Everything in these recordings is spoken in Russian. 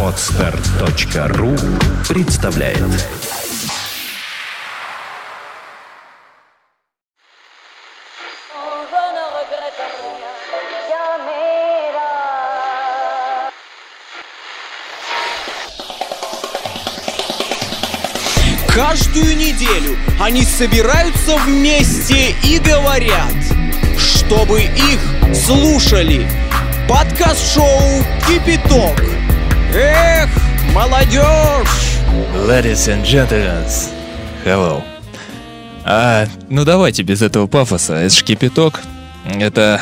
Отстар.ру представляет. Каждую неделю они собираются вместе и говорят, чтобы их слушали. Подкаст-шоу «Кипяток». Эх, молодежь! Ladies and gentlemen, hello. А, ну давайте без этого пафоса. Это ж кипяток. Это...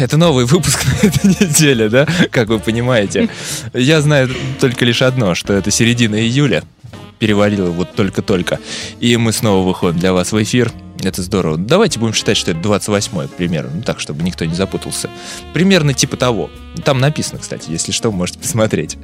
Это новый выпуск на этой неделе, да? Как вы понимаете. Я знаю только лишь одно, что это середина июля. Перевалило вот только-только. И мы снова выходим для вас в эфир. Это здорово. Давайте будем считать, что это 28 примерно. Ну так, чтобы никто не запутался. Примерно типа того. Там написано, кстати, если что, можете посмотреть.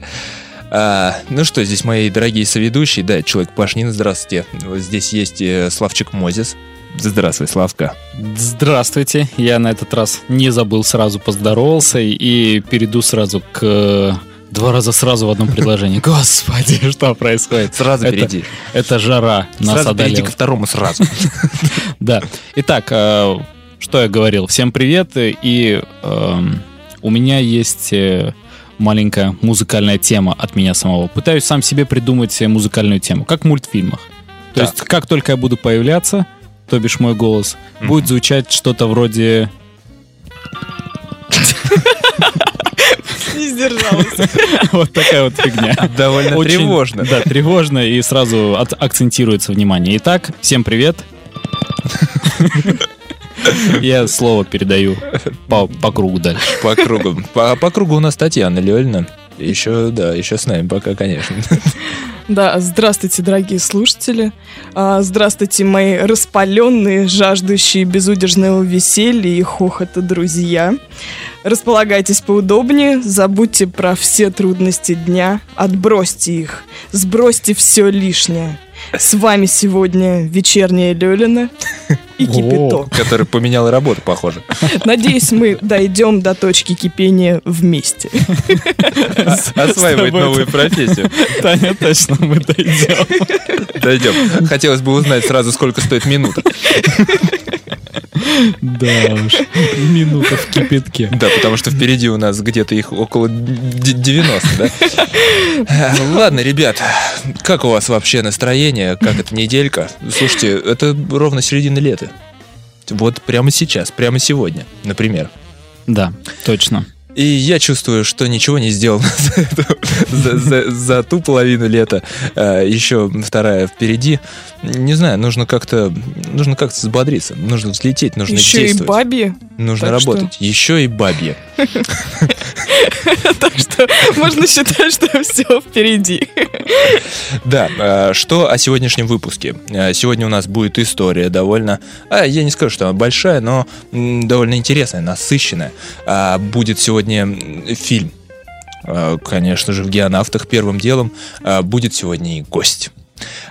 А, ну что, здесь мои дорогие соведущие, да, человек Пашнин, здравствуйте. Здесь есть э, Славчик Мозис. Здравствуй, Славка. Здравствуйте, я на этот раз не забыл, сразу поздоровался и перейду сразу к э, два раза сразу в одном предложении. Господи, что происходит? Сразу Это- перейди. Это жара нас Сразу перейди одолела. ко второму сразу. Да. Итак, э, что я говорил? Всем привет. И эм, у меня есть э, маленькая музыкальная тема от меня самого. Пытаюсь сам себе придумать музыкальную тему, как в мультфильмах. То Так. есть, как только я буду появляться, то бишь мой голос, будет звучать что-то вроде... Не сдержался. Вот такая вот фигня. Довольно Очень, тревожно. Да, тревожно и сразу от- акцентируется внимание. Итак, всем привет. Я слово передаю по, по кругу дальше. По кругу. По, по кругу у нас Татьяна Лёльна. Еще, да, еще с нами пока, конечно. Да, здравствуйте, дорогие слушатели. А, Здравствуйте, мои распаленные, жаждущие безудержного веселья и хохота друзья. Располагайтесь поудобнее, забудьте про все трудности дня, отбросьте их, сбросьте все лишнее. С вами сегодня вечерняя Лёлина и кипяток. Который поменял работу, похоже. Надеюсь, мы дойдем до точки кипения вместе. Осваивает тобой новую профессию. Таня, точно мы дойдем. Дойдем. Хотелось бы узнать сразу, сколько стоит минута. Да уж, минута в кипятке. Да, потому что впереди у нас где-то их около д- 90, да? Ладно, ребят, как у вас вообще настроение? Как эта неделька? Слушайте, это ровно середина лета. Вот прямо сейчас, прямо сегодня, например. Да, точно. И я чувствую, что ничего не сделано за, эту- за- за- за ту половину лета. А, Еще вторая впереди. Не знаю, нужно как-то нужно как-то взбодриться. Нужно взлететь, нужно Еще и действовать. бабе. Нужно так что- работать. Еще и бабье. Так что можно считать, что все впереди. Да, э, что о сегодняшнем выпуске? Э, Сегодня у нас будет история довольно, а, я не скажу, что она большая, но довольно интересная, насыщенная. А, Будет сегодня фильм. Э, Конечно же, в «Геонавтах» первым делом а, будет сегодня и гость.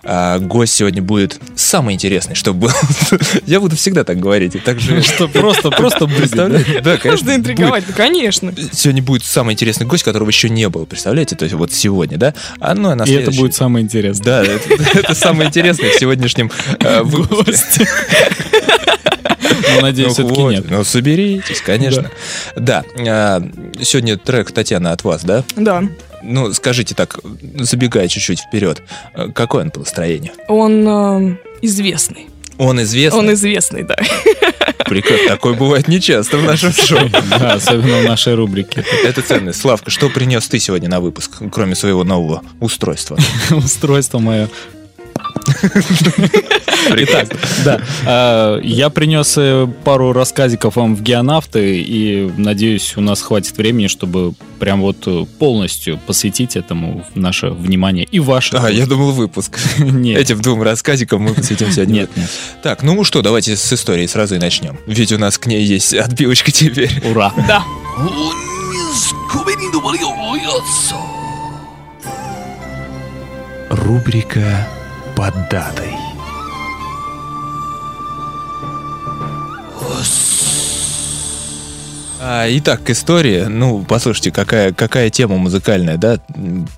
А, Гость сегодня будет самый интересный, что был. Я буду всегда так говорить. И так же Что просто, просто будет. Представляете? Да, конечно. Можно интриговать, ну, конечно. Сегодня будет самый интересный гость, которого еще не было, представляете? То есть вот сегодня, да? А ну, а И это будет самое интересное. да, это, самое интересное в сегодняшнем э, выпуске. Но, надеюсь, Ну, вот, нет. Ну, соберитесь, конечно. Да. а, сегодня трек Татьяна от вас, да? Да. Ну, скажите так, забегая чуть-чуть вперед, э, какое он по настроению? Он э, известный. Он известный? Он известный, да. Прекрасно. Такое бывает нечасто в нашем шоу. Да, особенно в нашей рубрике. Это ценность. Славка, что принес ты сегодня на выпуск, кроме своего нового устройства? Устройство мое. Итак, да, э, я принес э, пару рассказиков вам в геонавты, и надеюсь, у нас хватит времени, чтобы прям вот э, полностью посвятить этому наше внимание и ваше. А, я думал выпуск. Нет, Этим двум рассказикам мы посвятим сегодня. нет, нет. Так, ну что, давайте с истории сразу и начнем. Ведь у нас к ней есть отбивочка теперь. Ура. Да. Рубрика «Под датой». А, итак, к истории. Ну, послушайте, какая, какая тема музыкальная, да?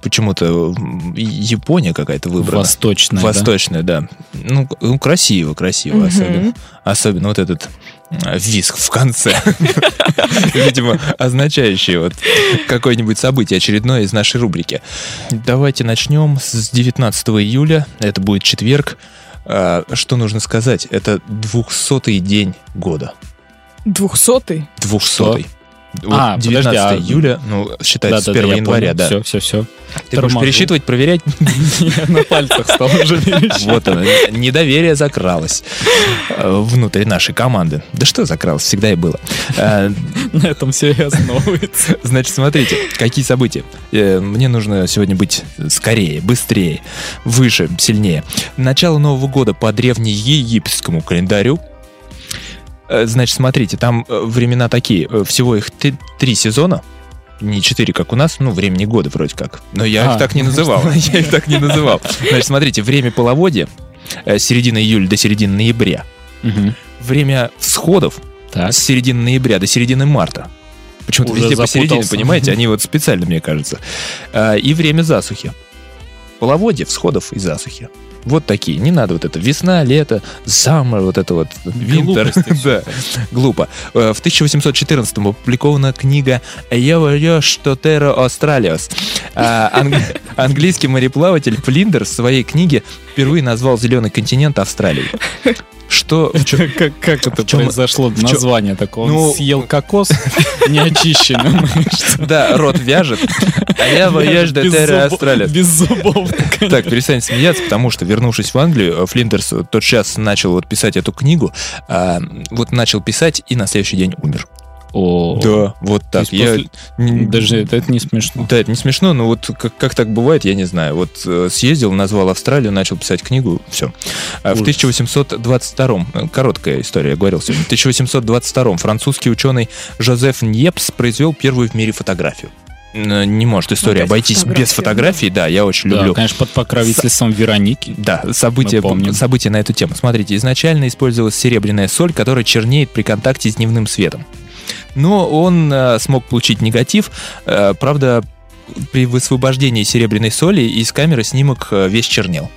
Почему-то Япония какая-то выбрана. Восточная, да? Восточная, да. Ну, к- ну, красиво, красиво. Мгм. Особенно, особенно вот этот виск в конце. Видимо, означающий вот какое-нибудь событие очередное из нашей рубрики. Давайте начнем с 19 июля. Это будет четверг. А, Что нужно сказать? Это 200-й день года. Двухсотый? 200 Вот А, 19 подожди, а- июля, ну, считается с 1 января, да. Все, все, все. Ты будешь пересчитывать, проверять? Я на пальцах стал уже. Вот оно, недоверие закралось э, внутрь нашей команды. Да что закралось, всегда и было. Э, На этом все и основывается. Значит, смотрите, какие события. Э, Мне нужно сегодня быть скорее, быстрее, выше, сильнее. Начало Нового года по древнеегипетскому календарю. Э, Значит, смотрите, там э, времена такие. э, Всего их т- три сезона. Не четыре, как у нас, ну, времени года вроде как. Но я А, их так не называл. Я их так не называл. Значит, смотрите, время половодья с середины июля до середины ноября. Время всходов Так. с середины ноября до середины марта. Почему-то везде посередине, понимаете? Они вот специально, мне кажется. И время засухи. Половодье, всходов и засухи. Вот такие. Не надо вот это весна, лето, summer, вот это вот. Глупости Да, глупо. Э, В 1814 опубликована книга «Я говорю, что Терра Australius». А, анг- Английский мореплаватель Флиндер в своей книге впервые назвал зеленый континент Австралией. Что, Как, как это произошло? Название такое. Он Ну, съел кокос неочищенный. Да, рот вяжет. А я боюсь до Терра Австралия. Без зубов. Так, перестань смеяться, потому что, вернувшись в Англию, Флинтерс тот час начал вот писать эту книгу, а, вот начал писать и на следующий день умер. О, Да, вот так. Я... после- Даже это, это не смешно. Да, это не смешно, но вот как, как так бывает, я не знаю. Вот э, съездил, назвал Австралию, начал писать книгу, все. в Ужас. 1822, э, короткая история, я говорил сегодня, в 1822 французский ученый Жозеф Ньепс произвел первую в мире фотографию. Не может история Опять обойтись без фотография, фотографий, да, я очень Да, люблю. конечно, под покровительством Вероники. Да, события, события на эту тему. Смотрите, изначально использовалась серебряная соль, которая чернеет при контакте с дневным светом. Но он э, смог получить негатив. Э, правда, при высвобождении серебряной соли из камеры снимок э, весь чернел.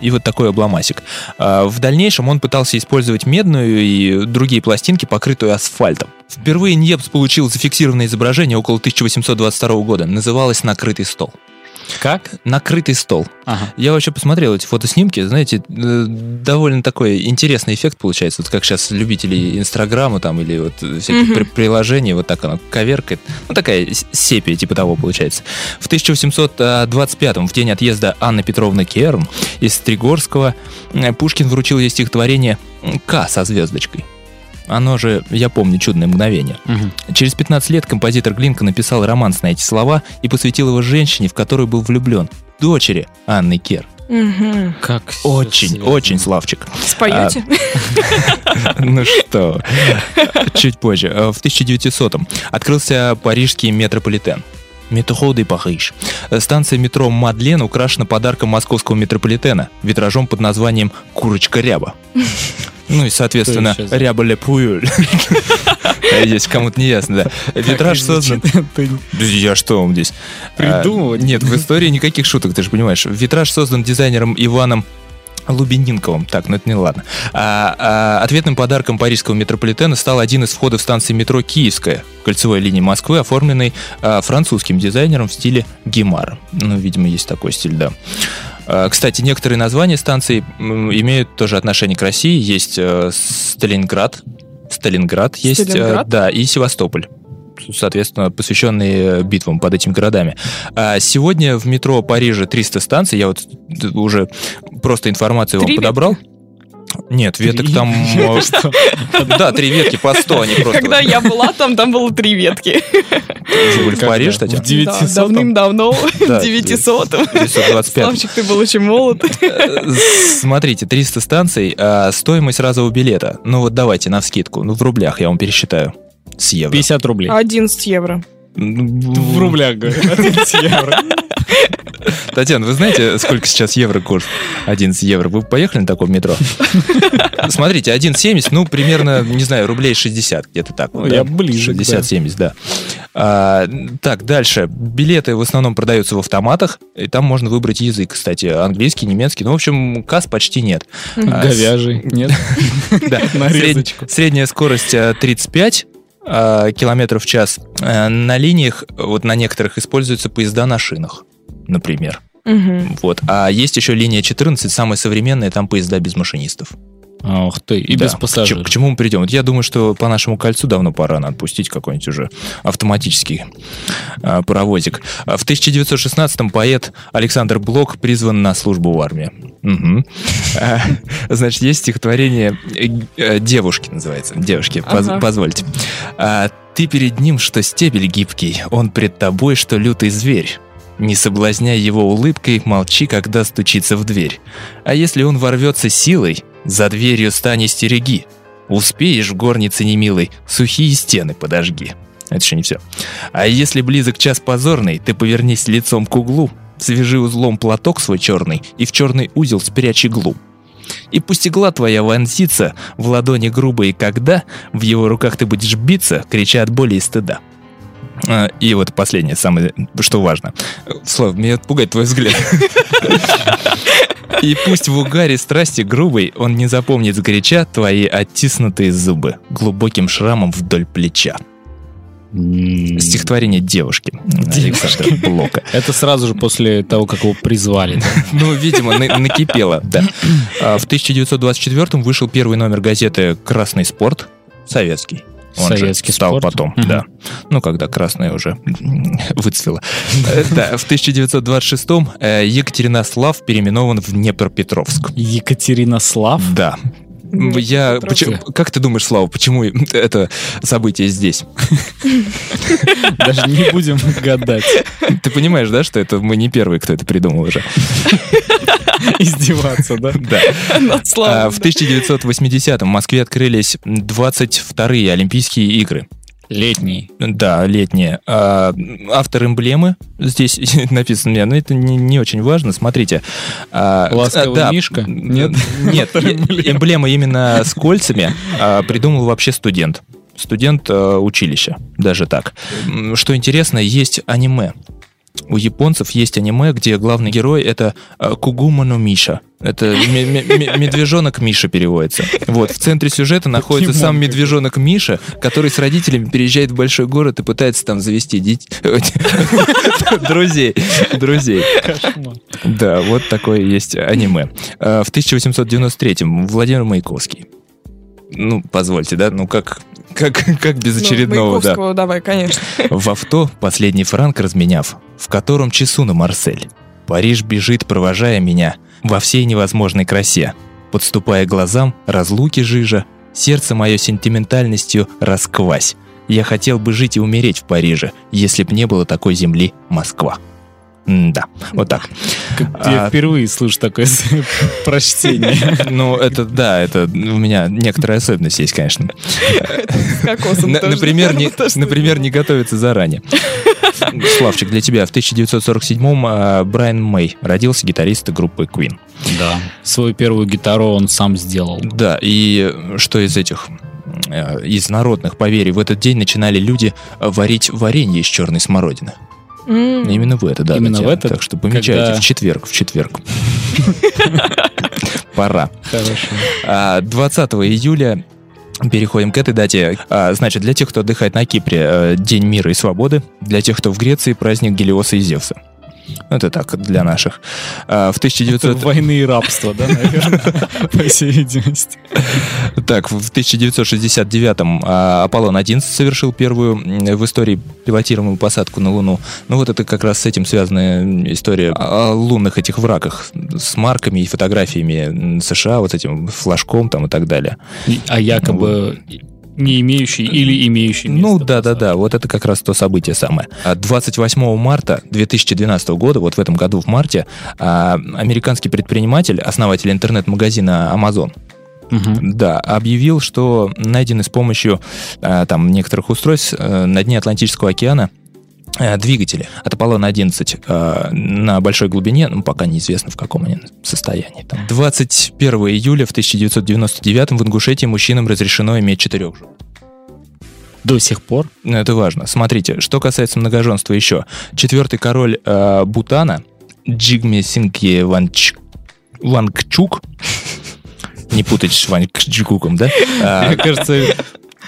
И вот такой обломасик. В дальнейшем он пытался использовать медную и другие пластинки, покрытую асфальтом. Впервые Ньепс получил зафиксированное изображение около 1822 года. Называлось «Накрытый стол». Как? «Накрытый стол». Ага. Я вообще посмотрел эти фотоснимки, знаете, э, довольно такой интересный эффект получается, вот как сейчас любители Инстаграма там или вот всяких Мгм. при- приложений, вот так оно коверкает, ну такая сепия типа того получается. В 1825 в день отъезда Анны Петровны Керн из Стригорского, э, Пушкин вручил ей стихотворение «К» со звездочкой. Оно же, я помню, чудное мгновение. Мгм. Через 15 лет композитор Глинка написал романс на эти слова и посвятил его женщине, в которую был влюблен, дочери Анны Кер. Мгм. Как Очень, связано. очень Славчик. Споете? Ну что, чуть позже. Э, В 1900-м открылся парижский метрополитен. Метро де Париж. Э, Станция метро Мадлен украшена подарком московского метрополитена, витражом под названием «Курочка Ряба». Ну и, соответственно, Что сейчас? Ряба Ле Пуюль. Если кому-то не ясно, да. Витраж создан... Я что вам здесь? Придумывать? А, Нет, в истории никаких шуток, ты же понимаешь. Витраж создан дизайнером Иваном Лубининковым. Так, ну это не ладно. А, а, ответным подарком парижского метрополитена стал один из входов станции метро Киевская, кольцевой линии Москвы, оформленный а, французским дизайнером в стиле Гемар. Ну, видимо, есть такой стиль, да. А, Кстати, некоторые названия станций имеют тоже отношение к России. Есть э, Сталинград, Сталинград есть, э, Сталинград? да, и Севастополь соответственно, посвященные этим под этими городами. А сегодня в метро Парижа 300 станций, я вот д- уже просто информацию вам Три подобрал. Нет, веток там... э? Да, три ветки по 100, они просто... Когда я была там, там было три ветки. Вы были в Париж, Когда? кстати? В 900-м? Да, Давным-давно, Да, в 900 925. Славчик, ты был очень молод. Э, Смотрите, 300 станций, а стоимость разового билета. Ну вот давайте, на вскидку. Ну в рублях я вам пересчитаю. С евро. 50 рублей. 11 евро. В рублях, говорю. 11 евро. Татьяна, вы знаете, сколько сейчас евро курс? 11 евро. Вы поехали на таком метро? Смотрите, 1,70, ну, примерно, не знаю, рублей 60, где-то так. Ну, я ближе, 60-70, да. А, так, дальше. Билеты в основном продаются в автоматах, и там можно выбрать язык, кстати, английский, немецкий. Ну, в общем, касс почти нет. А, Говяжий. Нет? Да. Средняя скорость э, 35 э, километров в час. Э, На линиях, вот на некоторых, используются поезда на шинах, например. Мгм. Вот. А есть еще линия 14, самая современная, там поезда без машинистов. Ух ты, и Да. без К пассажиров. К, чему мы придем? Вот я думаю, что по нашему кольцу давно пора надо пустить какой-нибудь уже автоматический а, паровозик. А В 1916-м поэт Александр Блок призван на службу в армии. Мгм. А, Значит, есть стихотворение э, э, «Девушки» называется. «Девушки», поз- Ага. позвольте. А, Ты перед ним, что стебель гибкий, он пред тобой, что лютый зверь. Не соблазняй его улыбкой, молчи, когда стучится в дверь. А если он ворвется силой, за дверью стань стереги. Успеешь в горнице немилой, сухие стены подожги. Это еще не все. А если близок час позорный, ты повернись лицом к углу, свяжи узлом платок свой черный и в черный узел спрячь иглу. И пусть игла твоя вонзится в ладони грубой, когда в его руках ты будешь биться, крича от боли и стыда. И вот последнее, самое, что важно. Слав, меня пугает твой взгляд. И пусть в угаре страсти грубой он не запомнит сгоряча твои оттиснутые зубы глубоким шрамом вдоль плеча. Стихотворение девушки Александра Блока. Это сразу же после того, как его призвали. Ну, видимо, на- накипело, да. А, В 1924 вышел первый номер газеты «Красный спорт», советский. Он же Советский стал спорт. потом, Мгм. да. Ну, когда красная уже выцвела. Да, в 1926-м э, Екатеринослав переименован в Днепропетровск. Екатеринослав? Да. Я, Днепропетровск. почему- как ты думаешь, Слава, почему это событие здесь? Даже не будем гадать. Ты понимаешь, да, что это мы не первые, кто это придумал уже? Издеваться, да? Да. Над А, Славой, В да. 1980-м в Москве открылись 22-е Олимпийские игры. Летний. Да, летние. А, автор эмблемы здесь написано мне, но это не, не очень важно. Смотрите. А, Ласковый да, Мишка? Нет, Нет? эмблема именно с кольцами а, придумал вообще студент. Студент а, училища, даже так. Что интересно, есть аниме. У японцев есть аниме, где главный герой это а, Кугумано Миша. Это ме- ме- ме- медвежонок Миша переводится. Вот, в центре сюжета находится сам медвежонок Миша, который с родителями переезжает в большой город и пытается там завести. Друзей. Друзей. Да, вот такое есть аниме. А, В 1893-м Владимир Маяковский. Ну, позвольте, да? Ну, как, как, как без Ну, очередного, да. Маяковского давай, конечно. В авто, последний франк разменяв, в котором часу на Марсель. Париж бежит, провожая меня, во всей невозможной красе. Подступая глазам, разлуки жижа, сердце мое сентиментальностью расквась. Я хотел бы жить и умереть в Париже, если б не было такой земли Москва. Да, вот так. Как Я А- впервые слышу такое прочтение. Ну, это да, это у меня некоторая особенность есть, конечно. Например, не, например, не готовиться заранее. Славчик, для тебя в 1947-м а, Брайан Мэй родился гитарист группы Queen. Да. Свою первую гитару он сам сделал. Да, и что из этих э, из народных поверий в этот день начинали люди варить варенье из черной смородины. М. Именно в это, да. Именно Татьяна. в этот? Так что помечайте Когда- в четверг, в четверг. Пора. Хорошо. А, 20 июля Переходим к этой дате. А, Значит, для тех, кто отдыхает на Кипре, э, День мира и свободы. Для тех, кто в Греции, праздник Гелиоса и Зевса. Это так, для наших. А, В Это 1900... войны и рабства, да, наверное, по всей видимости. Так, в 1969-м а, Аполлон-11 совершил первую в истории пилотируемую посадку на Луну. Ну вот это как раз с этим связанная м, история о лунных этих врагах с марками и фотографиями США, вот этим флажком там и так далее. А якобы не имеющий или имеющий Ну место да-да-да, вот это как раз то событие самое. А 28 марта 2012 года, вот в этом году в марте, а, американский предприниматель, основатель интернет-магазина Amazon, Мгм. Да, объявил, что найдены с помощью а, там некоторых устройств э, на дне Атлантического океана двигатели от Аполлона-11 э, на большой глубине, ну, пока неизвестно, в каком они состоянии. Там. 21 июля в 1999 в Ингушетии мужчинам разрешено иметь четырех жен. До сих пор. Ну, Это важно. Смотрите, что касается многоженства еще. Четвертый король э, Бутана, Джигме Сингье Ванч... Вангчук, не путать с Вангчуком, да? А, Мне кажется,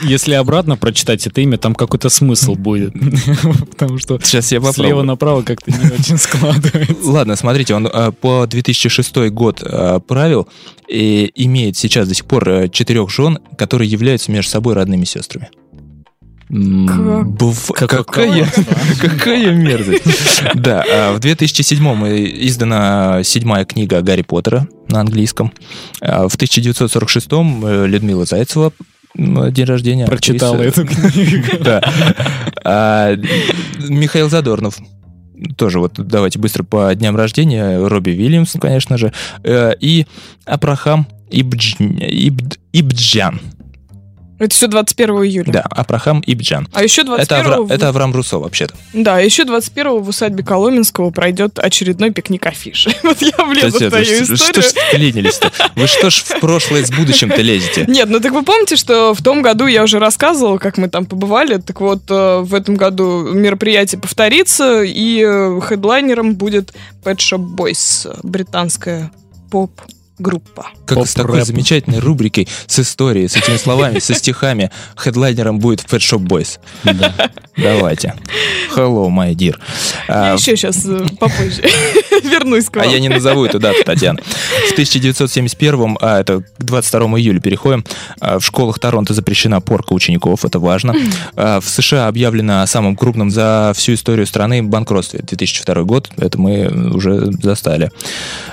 если обратно прочитать это имя, там какой-то смысл будет. Потому что Сейчас я слева попробую. направо как-то не очень складывается. Ладно, смотрите, он э, по 2006 год э, правил и имеет сейчас до сих пор э, четырех жен, которые являются между собой родными сестрами. М, Бв- Какое Какая, какая мерзость. Да, в 2007 издана седьмая книга Гарри Поттера на английском. В 1946 э, Людмила Зайцева день рождения. Прочитала эту книгу. Да. А, Михаил Задорнов. Тоже вот давайте быстро по дням рождения. Робби Вильямс, конечно же. Э, И Апрахам Ибдж- Ибд- Ибджан. Это все 21 июля. Да, Апрахам Ибджан. А еще Это, 21 Авра- в- это Авраам Руссо, вообще-то. Да, еще 21 в усадьбе Коломенского пройдет очередной пикник афиши. Вот я влезу в Это- твою что- Что историю. ж вклинились-то? Вы что ж в прошлое с будущим-то лезете? Нет, ну так вы помните, что в том году я уже рассказывала, как мы там побывали. Так вот, э, в этом году мероприятие повторится, и э, хедлайнером будет Pet Shop Boys, э, британская поп-группа. Как с такой замечательной рубрикой, с историей, с этими словами, со стихами, хедлайнером будет Pet Shop Boys. Да. Давайте. Hello, my dear. Я А, еще сейчас попозже вернусь к А вам. я не назову эту дату, Татьяна. В 1971, а это к 22 июля переходим, а, в школах Торонто запрещена порка учеников, это важно. А, В США объявлено о самом крупном за всю историю страны банкротстве. 2002 год, это мы уже застали.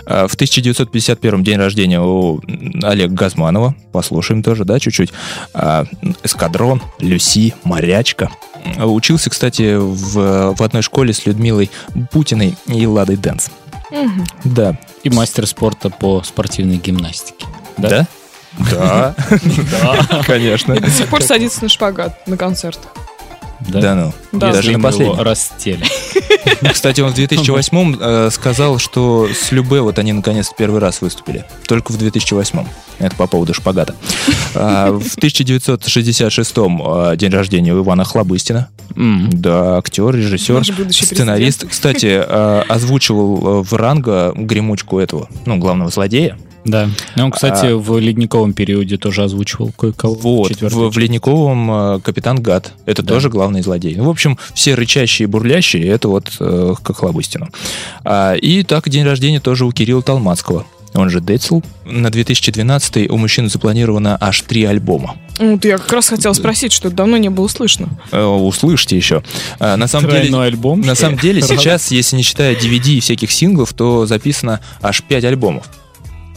А, В 1951 день рождения у Олега Газманова, послушаем тоже, да, чуть-чуть. А, Эскадрон, Люси, Морячка. Учился, кстати, в, в одной школе с Людмилой Путиной и Ладой Дэнс. Мгм. Да. И мастер спорта по спортивной гимнастике. Да? Да. Конечно. И до сих пор садится на шпагат на концертах. Да ну. Да. Даже его последнем. растели. Кстати, он в 2008 э, сказал, что с Любе вот они наконец первый раз выступили. Только в 2008. Это по поводу шпагата. А, В 1966 э, день рождения у Ивана Хлобыстина. Да, актер, режиссер, сценарист. Кстати, э, озвучивал э, в Ранго гремучку этого, ну, главного злодея. Да. Ну, он, кстати, А- в ледниковом периоде тоже озвучивал кое-кого. Вот, в, в Ледниковом э, капитан Гад. Это Да. тоже главный злодей. Ну, в общем, все рычащие и бурлящие, это вот э, к Охлобыстину. А, и так, день рождения тоже у Кирилла Толмацкого. Он же Децл. На 2012 у мужчины запланировано аж три альбома. Вот я как раз хотела спросить, что это давно не было слышно. Э, услышите еще. А, на самом деле, Тройной альбом. на самом деле сейчас, если не считая DVD и всяких синглов, то записано аж пять альбомов.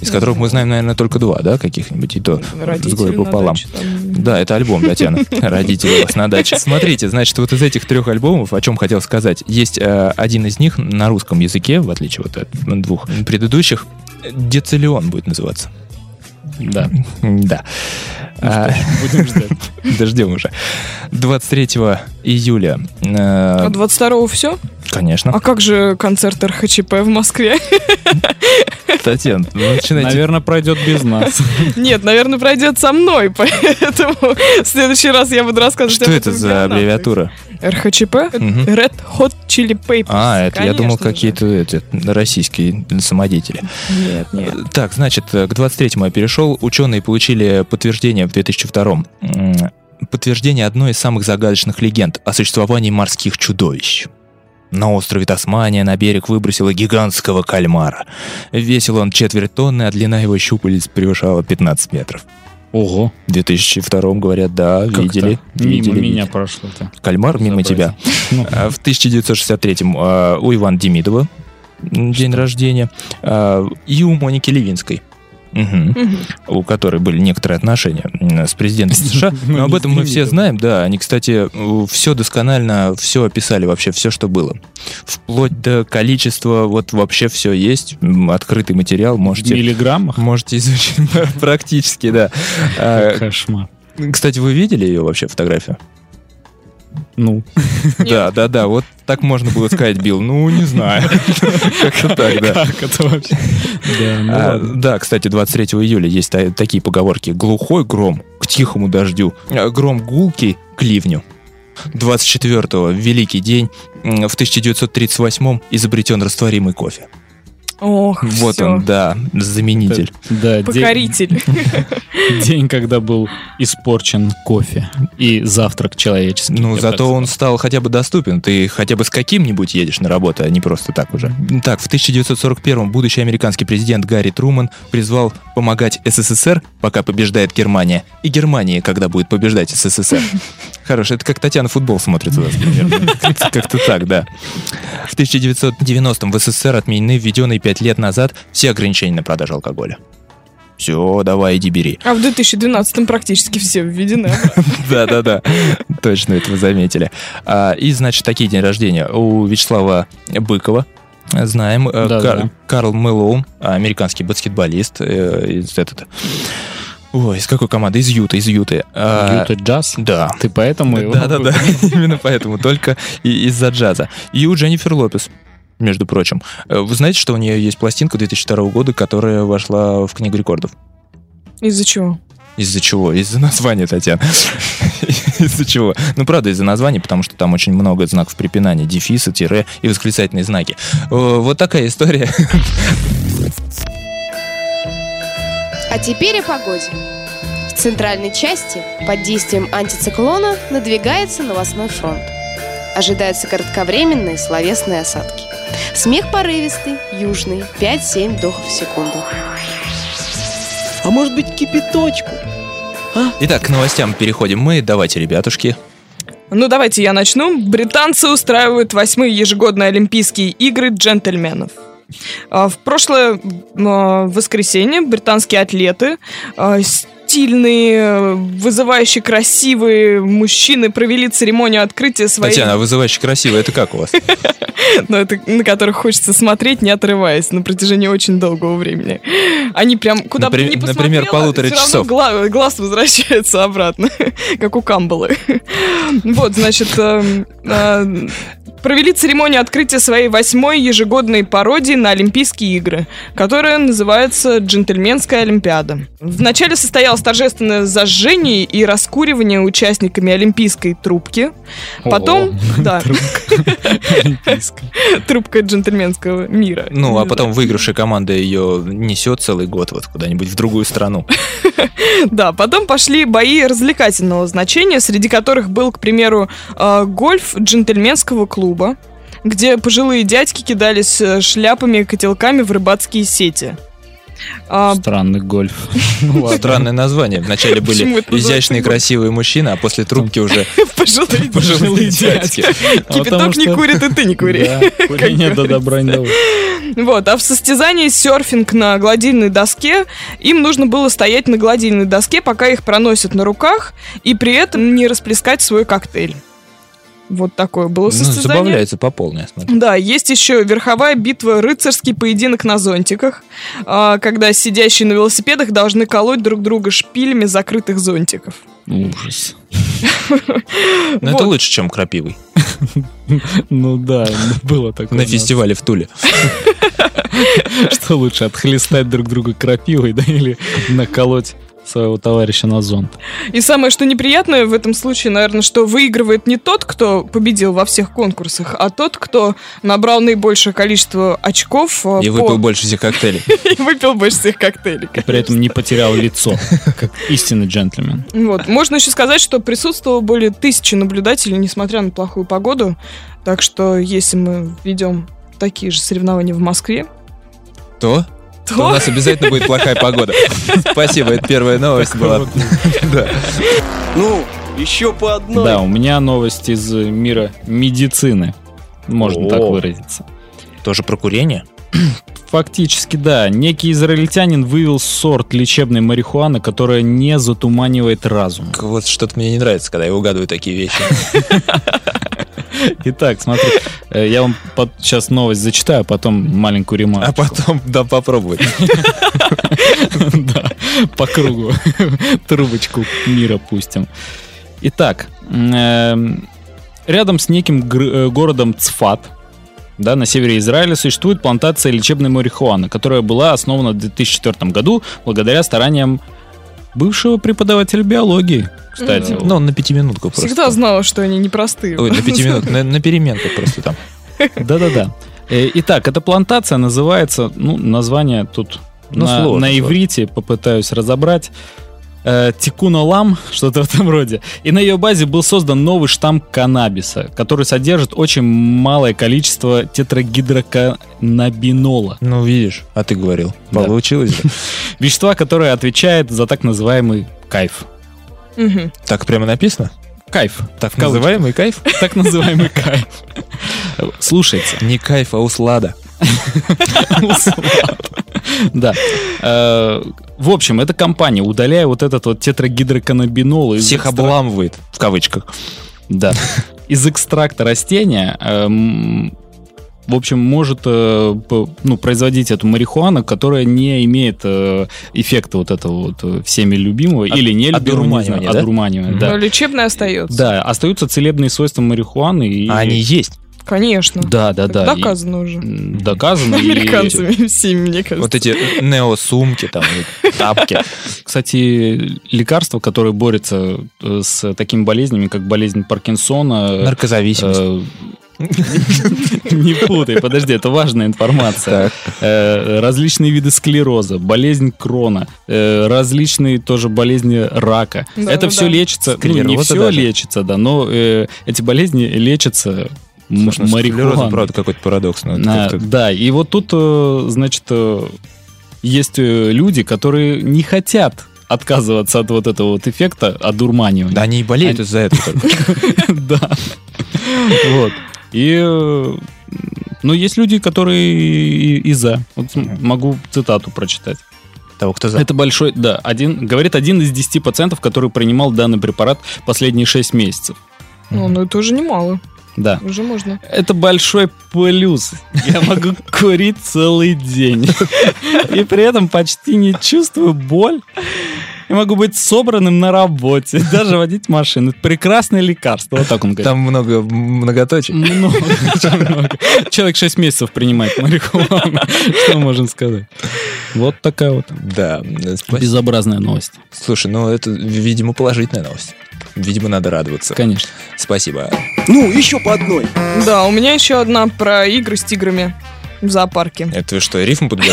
Из которых мы знаем, наверное, только два, да, каких-нибудь, и то с Родители на пополам. даче там. Да, это альбом, Татьяна. Родители у вас на даче. Смотрите, значит, вот из этих трех альбомов, о чем хотел сказать, есть э, один из них на русском языке, в отличие вот от двух предыдущих, Децелион будет называться. Да. Да. А, Будем ждать. Дождем уже. 23 июля. э, А 22-го все? Конечно. А как же концерт РХЧП в Москве? Татьяна, ну, начинайте. Наверное, пройдет без нас. Нет, наверное, пройдет со мной, поэтому в следующий раз я буду рассказывать Что это за аббревиатура? РХЧП? Red Hot Chili Peppers. А, это я думал какие-то эти, российские самодетели. Нет, нет. Так, значит, э, к 23-му я перешел. Ученые получили подтверждение в 2002 м, Подтверждение одной из самых загадочных легенд о существовании морских чудовищ. На острове Тасмания на берег выбросило гигантского кальмара. Весил он четверть тонны, а длина его щупалец превышала 15 метров. Ого. В 2002 говорят, да, как-то видели. Мимо видели, меня видели. прошло-то. Кальмар мимо тебя. Ну, А В 1963-м а, у Ивана Демидова день рождения. а, И у Моники Левинской. Мгм. у которой были некоторые отношения с президентом США. Ну, Но об этом мы все знаем, да. Они, кстати, все досконально, все описали вообще, все, что было. Вплоть до количества, вот вообще все есть. Открытый материал, в можете... миллиграммах? Можете изучить практически, да. А, Кошмар. Кстати, вы видели ее вообще фотографию? Ну, Да, да, да, вот так можно было сказать, Билл. Ну, не знаю. Как-то так, да. как это вообще? Да, ну А, кстати, 23 июля есть та- такие поговорки. Глухой гром к тихому дождю, а гром гулкий к ливню. 24-го, великий день, в 1938-м изобретен растворимый кофе. Ох, Вот всё. он, да, заменитель. Да, день, Покоритель. день, когда был испорчен кофе и завтрак человеческий. Ну, зато он стал хотя бы доступен. Ты хотя бы с каким-нибудь едешь на работу, а не просто так уже. Так, в 1941-м будущий американский президент Гарри Труман призвал помогать СССР, пока побеждает Германия, и Германии, когда будет побеждать СССР. Хорошо, это как Татьяна футбол смотрит у нас. Как-то так, да. В 1990-м в СССР отменены введенные пять лет назад все ограничения на продажу алкоголя. Все, давай, иди бери. А в 2012-м практически все введены. Да-да-да, точно это вы заметили. А, И, значит, такие день рождения у Вячеслава Быкова. Знаем. Э. Карл Мэлоун, американский баскетболист. э, Из, этот, ой, из какой команды? Из Юта, из Юты. А, Юта Джаз? Да. Ты поэтому его... Да-да-да, именно поэтому, только из-за джаза. И у Дженнифер Лопес, между прочим. Э, Вы знаете, что у нее есть пластинка 2002 года, которая вошла в Книгу рекордов? Из-за чего? Из-за чего? Из-за названия, Татьяна. Из-за чего? Ну, правда, из-за названия, потому что там очень много знаков препинания, дефисы, тире и восклицательные знаки. Э, Вот такая история. А теперь о погоде. В центральной части под действием антициклона надвигается новостной фронт. Ожидаются кратковременные словесные осадки. Смех порывистый, южный, 5-7 вдохов в секунду. А может быть кипяточку? Итак, к новостям переходим мы. Давайте, ребятушки. Ну, давайте я начну. Британцы устраивают восьмые ежегодные Олимпийские игры джентльменов. А, В прошлое а, воскресенье британские атлеты, а, стильные, вызывающие красивые мужчины провели церемонию открытия своей... Татьяна, а вызывающе красиво, это как у вас? но это на которых хочется смотреть, не отрываясь на протяжении очень долгого времени. Они прям куда бы ни например, посмотрела, полутора всё равно часов. гла- глаз возвращается обратно, как у Камбалы. Вот, значит, эм, э, провели церемонию открытия своей восьмой ежегодной пародии на Олимпийские игры, которая называется «Джентльменская Олимпиада». Вначале состоялось торжественное зажжение и раскуривание участниками Олимпийской трубки. Потом, да, трубка джентльменского мира. Ну, а потом выигравшая команда ее несет целый год вот куда-нибудь в другую страну. Да, потом пошли бои развлекательного значения, среди которых был, к примеру, э, гольф джентльменского клуба, где пожилые дядьки кидались э, шляпами и котелками в рыбацкие сети. А, Странный гольф. Ну. Странное название. Вначале были изящные, красивые мужчины, а после трубки уже пожилые дядьки. Кипяток не курит, и ты не кури. Да, курение до добра не. Вот, а в состязании серфинг на гладильной доске им нужно было стоять на гладильной доске, пока их проносят на руках, и при этом не расплескать свой коктейль. Вот такое было Ну, состязание. забавляется по полной, я смотрю. Да, есть еще верховая битва, рыцарский поединок на зонтиках, а, когда сидящие на велосипедах должны колоть друг друга шпилями закрытых зонтиков. Ужас. Но это лучше, чем крапивый. Ну да, было такое. На фестивале в Туле. Что лучше, отхлестать друг друга крапивой, да, или наколоть своего товарища на зонт? И самое, что неприятное в этом случае, наверное, что выигрывает не тот, кто победил во всех конкурсах, а тот, кто набрал наибольшее количество очков а, И по- выпил больше всех коктейлей. и выпил больше всех коктейлей. При этом не потерял лицо, как истинный джентльмен. Вот. Можно еще сказать, что присутствовало более тысячи наблюдателей, несмотря на плохую погоду. Так что, если мы ведем такие же соревнования в Москве, То то у то нас обязательно будет плохая погода. Спасибо, это первая новость была. Ну, еще по одной. Да, у меня новость из мира медицины. Можно так выразиться. Тоже про курение? Фактически, да. Некий израильтянин вывел сорт лечебной марихуаны, которая не затуманивает разум. Вот что-то мне не нравится, когда я угадываю такие вещи. Итак, смотри, э, я вам сейчас новость зачитаю, а потом маленькую А ремарку. потом, да, попробуй. Да, по кругу трубочку мира пустим. Итак, эм, рядом с неким э, городом Цфат, да, на севере Израиля существует плантация лечебной марихуаны, которая была основана в 2004 году благодаря стараниям бывшего преподавателя биологии, кстати. Мгм. Ну, он на пятиминутку просто. Всегда знала, что они непростые. Ой, на пятиминутку, на, на переменку просто там. Да-да-да. Э, Итак, эта плантация называется, ну, название тут Ну, на, сложно, на сложно. иврите попытаюсь разобрать. Э, Тикунолам, что-то в этом роде. И на ее базе был создан новый штамм каннабиса, который содержит очень малое количество тетрагидроканнабинола. Ну, видишь, а ты говорил. Да. Получилось же. Вещества, которое отвечает за так называемый кайф. Так прямо написано? Кайф. Так называемый кайф? Так называемый кайф. Слушайте. Не кайф, а услада. Да. Э, В общем, эта компания, удаляя вот этот вот тетрагидроканнабинол из Всех обламывает, в кавычках. Да. Из экстракта растения, эм, в общем, может э, ну, производить эту марихуану, которая не имеет э, эффекта вот этого вот всеми любимого От- или не любимого, не одурманивания, знаю, да? одурманивания, Мгм. да. Но лечебное остается. Да, остаются целебные свойства марихуаны. И... А они есть. Конечно. Да, да, да. и- Доказано уже. м, Доказано. и- Американцами всеми, мне кажется. Вот эти неосумки, там, и тапки. Кстати, лекарства, которые борются э, с такими болезнями, как болезнь Паркинсона, Наркозависимость. э, не путай, подожди, это важная информация. Так. Э, Различные виды склероза, болезнь крона, э, различные тоже болезни рака. Да, Это да, все да. лечится, ну, не все лечится, да, но э, эти болезни лечатся ну, марихуаной. правда, какой-то парадокс. но это А, да, и вот тут, э, значит, э, есть э, люди, которые не хотят отказываться от вот этого вот эффекта одурманивания. Да они и болеют из-за этого. Да. Вот. И, э, ну, есть люди, которые и, за. Вот могу цитату прочитать. Того, кто за. Это большой, да, один, говорит один из десяти пациентов, который принимал данный препарат последние 6 месяцев. Ну, ну, это уже немало. Да. Уже можно. Это большой плюс. Я могу курить целый день. И при этом почти не чувствую боль. Я могу быть собранным на работе, даже водить машину. Это прекрасное лекарство. Вот так он говорит. Там много многоточий. Много, очень много. Человек 6 месяцев принимает марихуану. Что можно сказать? Вот такая вот Да, безобразная новость. Слушай, ну это, видимо, положительная новость. Видимо, надо радоваться. Конечно. Спасибо. Ну, еще по одной. Да, у меня еще одна про игры с тиграми в зоопарке. Это вы что, рифм ли?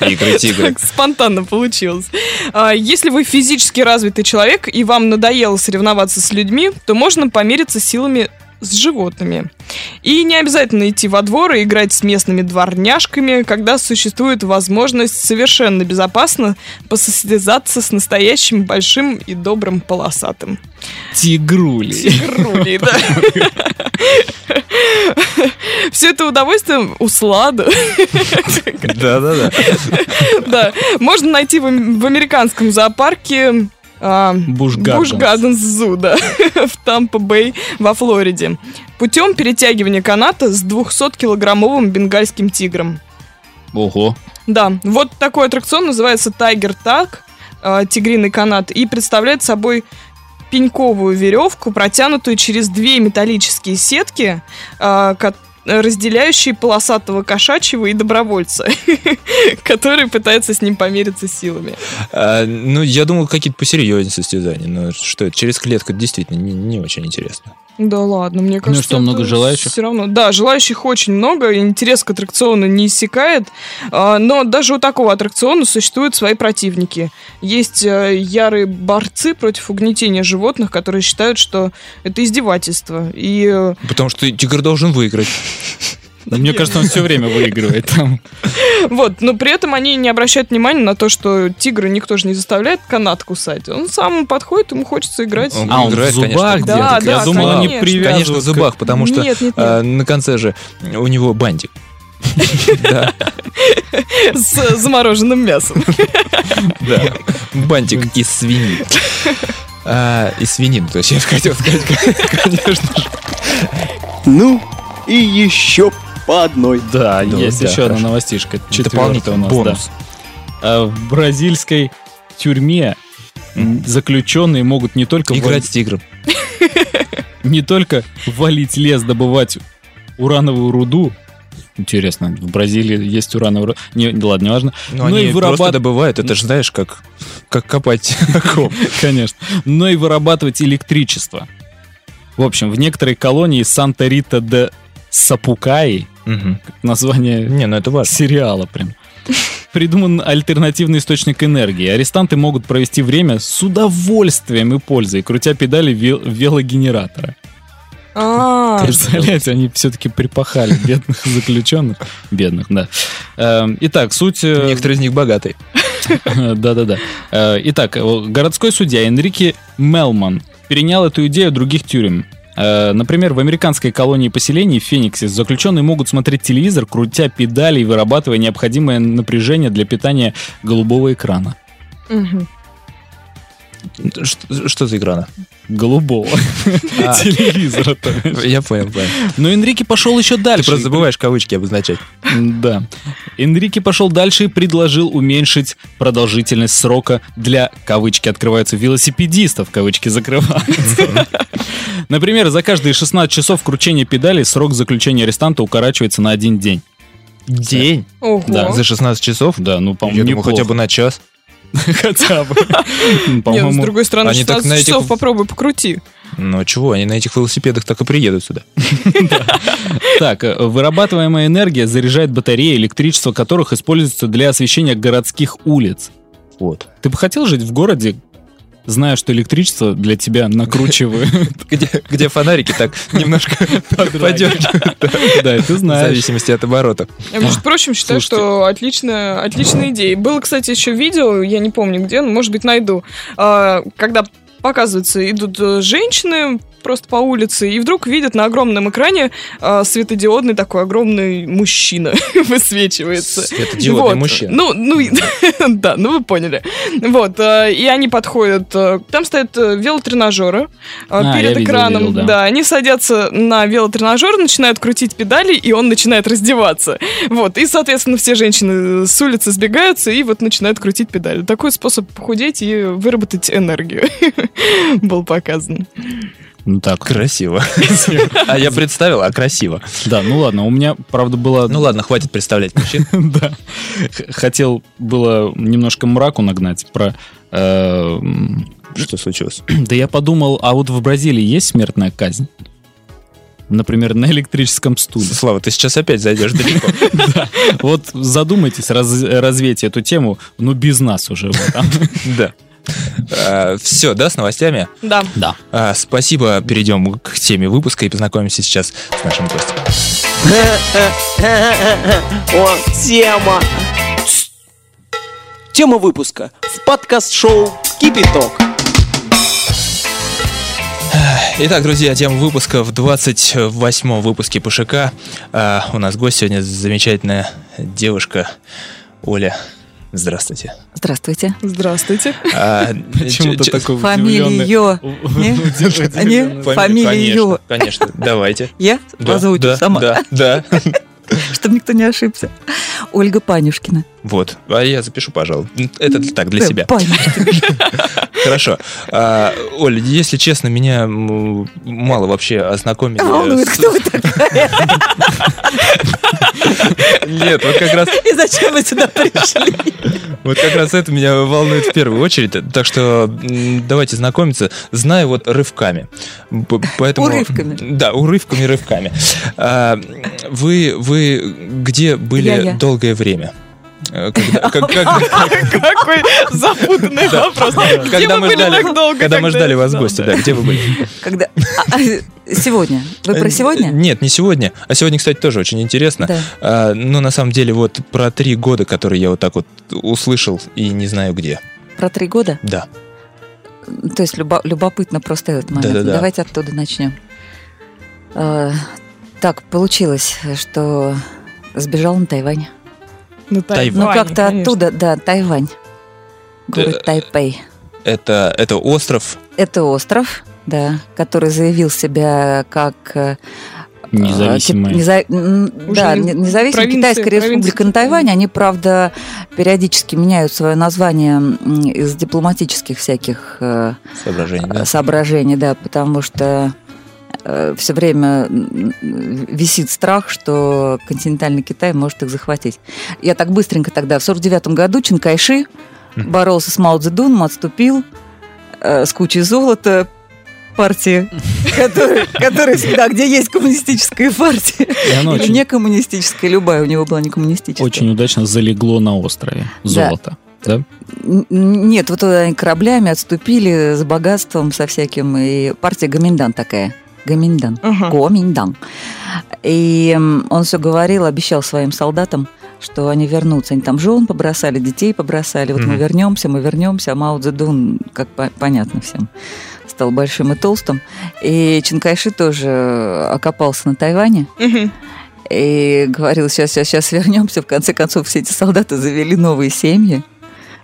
Игры, тигры. Спонтанно получилось. А, Если вы физически развитый человек и вам надоело соревноваться с людьми, то можно помериться силами с животными. И не обязательно идти во двор и играть с местными дворняжками, когда существует возможность совершенно безопасно посостязаться с настоящим большим и добрым полосатым. Тигрули. Тигрулей, да. Все это удовольствие услада. Да-да-да. Да, можно найти в американском зоопарке а, Буш Буш Гарденс Зу, да, в Тампа-Бэй во Флориде. Путем перетягивания каната с 200-килограммовым бенгальским тигром. Ого. Да, вот такой аттракцион называется Тайгер Так, тигриный канат, и представляет собой пеньковую веревку, протянутую через две металлические сетки, разделяющие полосатого кошачьего и добровольца, который пытается с ним помериться силами. А, ну, я думал, какие-то посерьезнее состязания. Но что это? Через клетку действительно не очень интересно. Да ладно, мне кажется, что, много желающих? Все равно, да, желающих очень много, интерес к аттракциону не иссякает, а, но даже у такого аттракциона существуют свои противники. Есть э, ярые борцы против угнетения животных, которые считают, что это издевательство. И э, Потому что тигр должен выиграть. Да, мне кажется, он все время выигрывает там. вот, но при этом они не обращают внимания на то, что тигра никто же не заставляет канат кусать. Он сам подходит, ему хочется играть. Он А, он в играет, зубах конечно. Да, да, Я думал, они конечно. привязывают. Конечно, в зубах, потому что Нет, нет, нет. а, на конце же у него бантик. Да, С замороженным мясом. да. Бантик из свинины. А, Из свинины, то есть я хотел сказать, конечно же. Ну, и еще по одной. Да, Ну, есть да, еще одна хорошо. новостишка. Четвертая у нас, бонус. да. А В бразильской тюрьме заключенные могут не только Играть ввод- с тигром. не только валить лес, добывать урановую руду, Интересно, в Бразилии есть урановая руда? Не, ладно, не важно. Ну, Ну они и просто вырабат- добывают, это же знаешь, как, как копать окоп. Конечно. Но и вырабатывать электричество. В общем, в некоторой колонии Санта-Рита де Сапукаи, Мгм. название Не, ну это важно. сериала прям, придуман альтернативный источник энергии. Арестанты могут провести время с удовольствием и пользой, крутя педали вел- велогенератора. А, Представляете, они все-таки припахали бедных заключенных. Бедных, да. Эм, Итак, суть... э, Некоторые из них богатые. Да-да-да. Э, Итак, городской судья Энрике Мелман перенял эту идею других тюрем. Э, Например, в американской колонии поселений в Фениксе заключенные могут смотреть телевизор, крутя педали и вырабатывая необходимое напряжение для питания голубого экрана. мгм. Что, что за экрана? Голубого А, телевизора. Я понял, понял. Но Энрике пошел еще Ты дальше. просто забываешь кавычки обозначать. Да. Энрике пошел дальше и предложил уменьшить продолжительность срока для, кавычки открываются, велосипедистов, кавычки закрываются. Например, за каждые 16 часов кручения педали срок заключения арестанта укорачивается на один день. День? Ого. Да, За 16 часов? Да, ну, по-моему, хотя бы на час. Хотя бы. Не, ну, с другой стороны, они так 16 на этих- часов попробуй покрути. Ну чего, они на этих велосипедах так и приедут сюда. так, э, вырабатываемая энергия заряжает батареи, электричество которых используется для освещения городских улиц. Вот. Ты бы хотел жить в городе, зная, что электричество для тебя накручивает? Где, фонарики так немножко подергивают. Да, и ты В знаешь. зависимости от оборотов. Я, между прочим, считаю, что отличная, отличная идея. Было, кстати, еще видео, я не помню где, но, может быть, найду, а, когда показывается, идут э, женщины просто по улице, и вдруг видят на огромном экране а, светодиодный такой огромный мужчина высвечивается. Светодиодный Вот. мужчина. Ну, ну, да, ну вы поняли. Вот, э, и они подходят, э, там стоят э, велотренажеры э, А, перед видел, экраном. видел, да. да, они садятся на велотренажер, начинают крутить педали, и он начинает раздеваться. Вот, и, соответственно, все женщины с улицы сбегаются и вот начинают крутить педали. Такой способ похудеть и выработать энергию был показан. Ну так. Красиво. А я представил, а красиво. Да, ну ладно, у меня, правда, было... Ну ладно, хватит представлять мужчин. да. Хотел было немножко мраку нагнать про... э, Что случилось? Да я подумал, а вот в Бразилии есть смертная казнь? Например, на электрическом стуле. Слава, ты сейчас опять зайдешь далеко. Вот задумайтесь, раз- развейте эту тему, ну без нас уже. Да. Все, да, с новостями? Да. Да. А, Спасибо, перейдем к теме выпуска и познакомимся сейчас с нашим гостем. О, тема. Тема выпуска в подкаст-шоу «Кипяток». Итак, друзья, тема выпуска в 28-м выпуске ПШК. А, у нас гость сегодня замечательная девушка Оля. Здравствуйте. Здравствуйте. Здравствуйте. А, Почему ты такой. Не? Фамилия- Фамилия конечно, давайте. Я да, сама, Да, да. чтобы никто не ошибся. Ольга Панюшкина. Вот. А я запишу, пожалуй. Это так, для Э, себя. Хорошо. А, Оль, если честно, меня мало вообще ознакомили. Волнует, с- кто вы такая Нет, вот как раз и зачем вы сюда пришли? Вот как раз это меня волнует в первую очередь. Так что давайте знакомиться. Знаю вот рывками. Поэтому... Урывками. Да, урывками, рывками. А, Вы, вы где были Я-я. долгое время? Э, Когда, как- как- Какой запутанный вопрос. Где когда мы были ждали, так долго? когда мы ждали вас в гости, да. где вы были? Когда... А, а, Сегодня. Вы Э, про сегодня? Нет, не сегодня. А сегодня, кстати, тоже очень интересно. Да. А, Ну, на самом деле, вот про три года, которые я вот так вот услышал и не знаю где. Про три года? Да. То есть любо- любопытно просто этот момент. Да-да-да. Давайте оттуда начнем. Э, Так, получилось, что сбежал на Тайвань. Ну, Тайвань, Ну, как-то конечно. оттуда, да, Тайвань. Город Э, Тайпей. Это, это остров. Это остров, да, который заявил себя как э, Независимая. э, неза- да, не- независимая Китайская республика на. Тайване. Они, правда, периодически меняют свое название из дипломатических всяких Соображение, да? соображений, да, потому что все время висит страх, что континентальный Китай может их захватить. Я так быстренько тогда, в 49 году Чин Кайши боролся с Мао Цзэдуном, отступил э, с кучей золота партии, которая, всегда, где есть коммунистическая партия, или очень, не коммунистическая, любая у него была не коммунистическая. очень удачно залегло на острове. Золото. Да? Н- Нет, вот они кораблями отступили с богатством, со всяким, и партия Гаминдан такая. Гаминдан. Ага. Гоминдан. И он все говорил, обещал своим солдатам, что они вернутся. Они там жен побросали, детей побросали. Вот мы Мгм. вернемся, мы вернемся. А Мао Цзэдун, как по- понятно всем, стал большим и толстым. И Чинкайши тоже окопался на Тайване. Мгм. И говорил, сейчас, сейчас, сейчас вернемся. В конце концов, все эти солдаты завели новые семьи.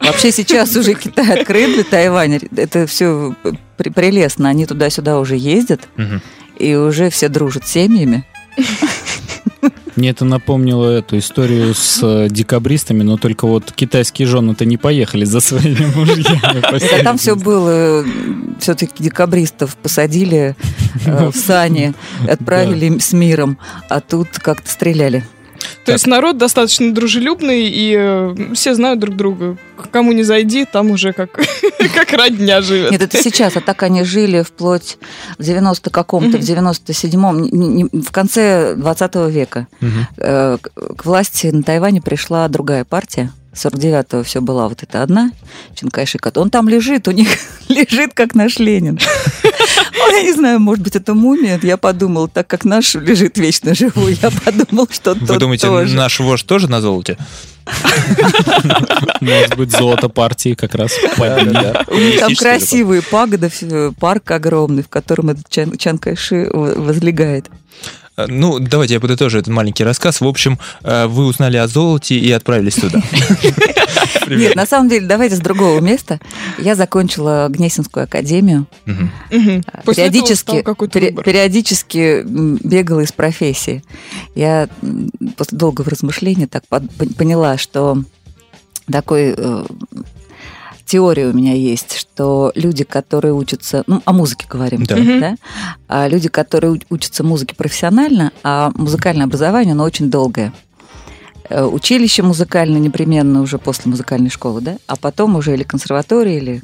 Вообще сейчас уже Китай открыт для Тайваня. Это все прелестно. Они туда-сюда уже ездят. Мгм. И уже все дружат с семьями. Мне это напомнило эту историю с э, декабристами, но только вот китайские жены-то не поехали за своими мужьями. там все было, все-таки декабристов посадили э, в сани, отправили с миром, а тут как-то стреляли. То есть народ достаточно дружелюбный, и э, все знают друг друга. К кому не зайди, там уже как, как родня живет. Нет, это сейчас, а так они жили вплоть в 90 каком-то, в 97-м, не- не- в конце 20 века. Э, К власти на Тайване пришла другая партия. 49-го все была вот эта одна, Чинкайшик. Он там лежит, у них лежит, как наш Ленин. Я не знаю, может быть, это мумия. Я подумал, так как наш лежит вечно живой, я подумал, что Вы думаете, наш вождь тоже на золоте? Может быть, золото партии как раз там красивые пагоды, парк огромный, в котором этот Чан, Кайши возлегает. Э, Ну, давайте я подытожу этот маленький рассказ. В общем, э, вы узнали о золоте и отправились туда. Нет, на самом деле, давайте с другого места. Я закончила Гнесинскую академию. Этого периодически, бегала из профессии. Я после долгого размышления так поняла, что такой э, теория у меня есть, что люди, которые учатся, ну, о музыке говорим, Да. Да? А люди, которые учатся музыке профессионально, а музыкальное образование, оно очень долгое. Э, Училище музыкальное непременно уже после музыкальной школы, да? А потом уже или консерватория, или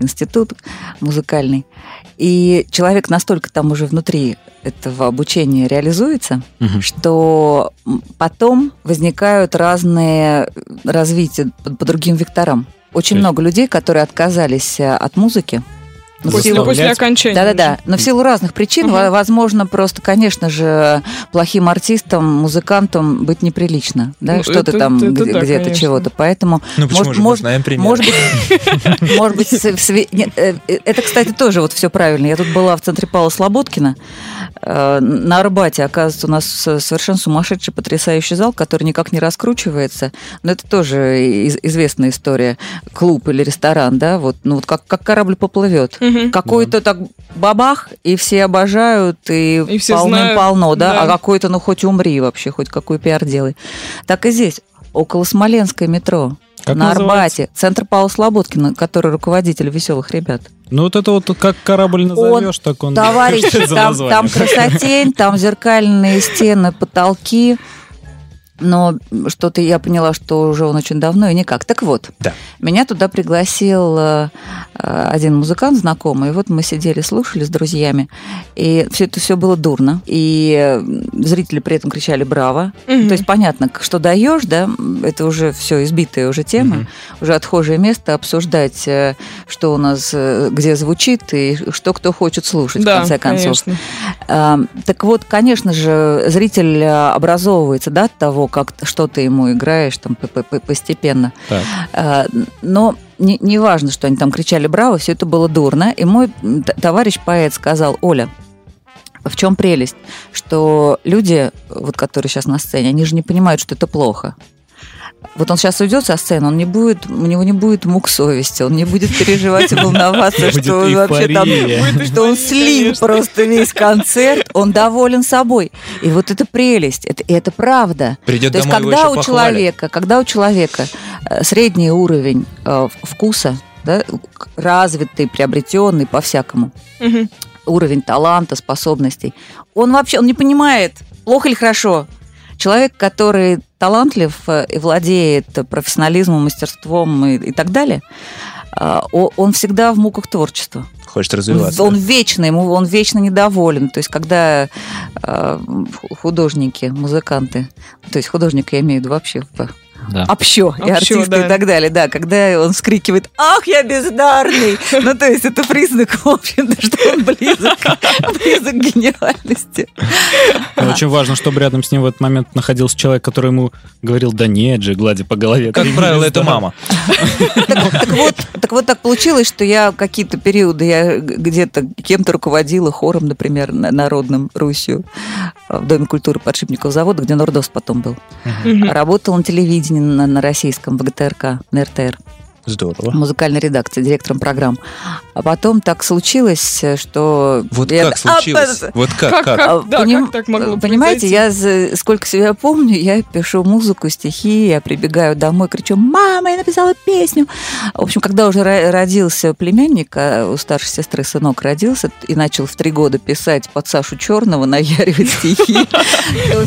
институт музыкальный. И человек настолько там уже внутри этого обучения реализуется, Мгм. что потом возникают разные развития по, по другим векторам. Очень То много людей, которые отказались э, от музыки. В После, силу- после окончания. да-да-да. Но в силу разных причин, во- возможно, просто, конечно же, плохим артистом, музыкантом быть неприлично. Да? Ну, Что-то там это где- да, где-то конечно. чего-то. Поэтому, Ну, почему Может- же мы может- знаем пример? может быть, может быть, э, э, это, кстати, тоже вот все правильно. Я тут была в центре Павла Слободкина э, на Арбате. Оказывается, у нас совершенно сумасшедший, потрясающий зал, который никак не раскручивается. Но это тоже из- известная история. Клуб или ресторан, да, вот, ну вот как, как корабль поплывет. Мгм. Какой-то так бабах, и все обожают, и, И все полным-полно, знают, да? да. А какой-то, ну хоть умри вообще, хоть какой пиар делай. Так и здесь, около Смоленское метро, Как на называется? Арбате, центр Павла Слободкина, который руководитель веселых ребят. Ну вот это вот как корабль назовешь, так он... Товарищи, Что это за там, там красотень, там зеркальные стены, потолки. Но что-то я поняла, что уже он очень давно и никак. Так вот, Да. меня туда пригласил э, э, один музыкант знакомый. И вот мы сидели, слушали с друзьями. И все это все было дурно. И э, зрители при этом кричали «Браво!». Мгм. То есть понятно, что даешь, да, это уже все избитая уже тема, Мгм. уже отхожее место обсуждать, э, что у нас, э, где звучит и что кто хочет слушать, да, в конце концов. конечно. А, Так вот, конечно же, зритель образовывается да, от того, как что ты ему играешь там, постепенно. Так. А, Но не, не важно, что они там кричали «Браво!», все это было дурно. И мой товарищ поэт сказал, Оля, в чем прелесть? Что люди, вот, которые сейчас на сцене, они же не понимают, что это плохо. Вот он сейчас уйдет со сцены, он не будет, у него не будет мук совести, он не будет переживать и волноваться, что он вообще там что он слил просто весь концерт, он доволен собой. И вот это прелесть, это, и это правда. Придет То есть, когда у человека, когда у человека э, средний уровень э, вкуса, да, развитый, приобретенный по-всякому, уровень таланта, способностей. Он вообще, он не понимает, плохо или хорошо. Человек, который талантлив э, и владеет профессионализмом, мастерством и, и так далее, а, он всегда в муках творчества. Хочет развиваться. Он вечно, ему он вечно недоволен. То есть, когда э, художники, музыканты, то есть художник я имею в виду вообще в- Да. общо, и Общо, артисты да. и так далее, да, когда он вскрикивает «Ах, я бездарный!» Ну, то есть, это признак, в общем-то, что он близок, близок к гениальности. Но очень важно, чтобы рядом с ним в этот момент находился человек, который ему говорил, да нет же, гладя по голове. Как правило, это здоров». мама. Так, вот, так вот так получилось, что я какие-то периоды, я где-то кем-то руководила хором, например, на- народным Русью э, в Доме культуры подшипников завода, где Нордост потом был. Работала на телевидении на, на российском, в ГТРК, на РТР, Здорово. музыкальной редакции, директором программ. А потом так случилось, что... Вот я- как случилось? А, Вот как, Как, как? как, А, да, поним- как так могло Понимаете, произойти? я сколько себя помню, я пишу музыку, стихи, я прибегаю домой, кричу, мама, я написала песню. В общем, когда уже ро- родился племянник, а у старшей сестры сынок родился и начал в три года писать под Сашу Черного, наяривать стихи,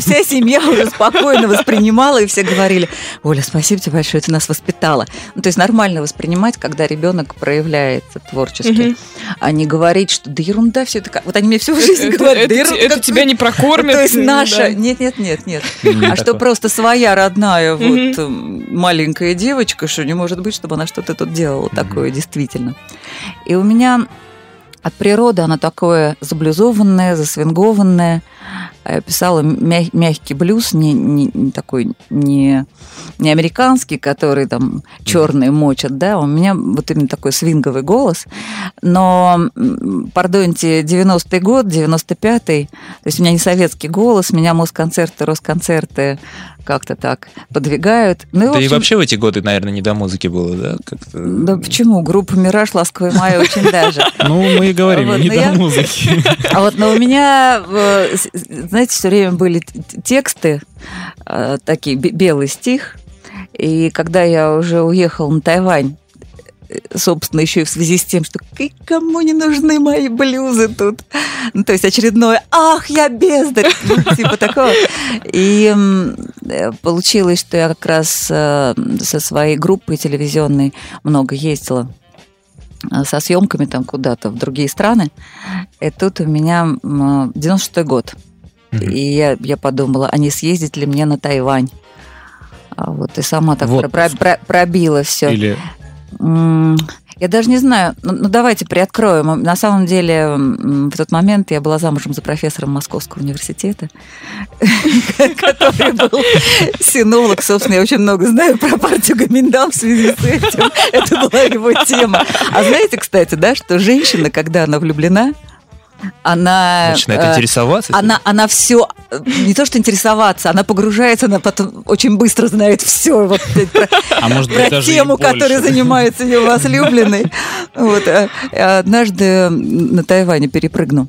вся семья уже спокойно воспринимала, и все говорили, Оля, спасибо тебе большое, ты нас воспитала. Ну, то есть нормально воспринимать, когда ребенок проявляется творчески, а не говорить, что да ерунда все это. как». Вот они мне всю жизнь Это- говорят, это да ерунда, это тебя не прокормят. то есть наша... Нет, нет, нет, нет. Не А что просто своя родная вот м, маленькая девочка, что не может быть, чтобы она что-то тут делала такое действительно. И у меня от природы она такое заблюзованное, засвингованное. А писала мя- мягкий блюз, не, не- не такой не, не американский, который там черные мочат, да, у меня вот именно такой свинговый голос. Но, пардоньте, 90-й год, 95-й, то есть у меня не советский голос, меня Москонцерты, Росконцерты как-то так подвигают. Ну, и, Да и общем, вообще в эти годы, наверное, не до музыки было, да? Как-то... Да почему? Группа «Мираж», «Ласковый май» очень даже. Ну, мы и говорим, не но до музыки. А вот но у меня, э, знаете, все время были тексты, э, такие бе- белый стих. И когда я уже уехала на Тайвань, э, собственно, еще и в связи с тем, что «К- кому не нужны мои блюзы тут. Ну, то есть очередное «Ах, я бездарь!» ну, типа такого. И э, получилось, что я как раз э, со своей группой телевизионной много ездила со съемками там куда-то в другие страны. И тут у меня м, 96-й год. И я, я подумала, а не съездить ли мне на Тайвань? А вот и сама так про- про- пробила все. Или Я даже не знаю. Ну, ну, давайте приоткроем. На самом деле, в тот момент я была замужем за профессором Московского университета, который был синолог. Собственно, я очень много знаю про партию Гоминдан в связи с этим. Это была его тема. А знаете, кстати, да, что женщина, когда она влюблена, она... Начинает э, интересоваться. она, она все, не то что интересоваться, она погружается, она потом очень быстро знает все вот, э, про, а может быть про даже тему, которой занимается ее возлюбленный. Вот. а Однажды на Тайване перепрыгну.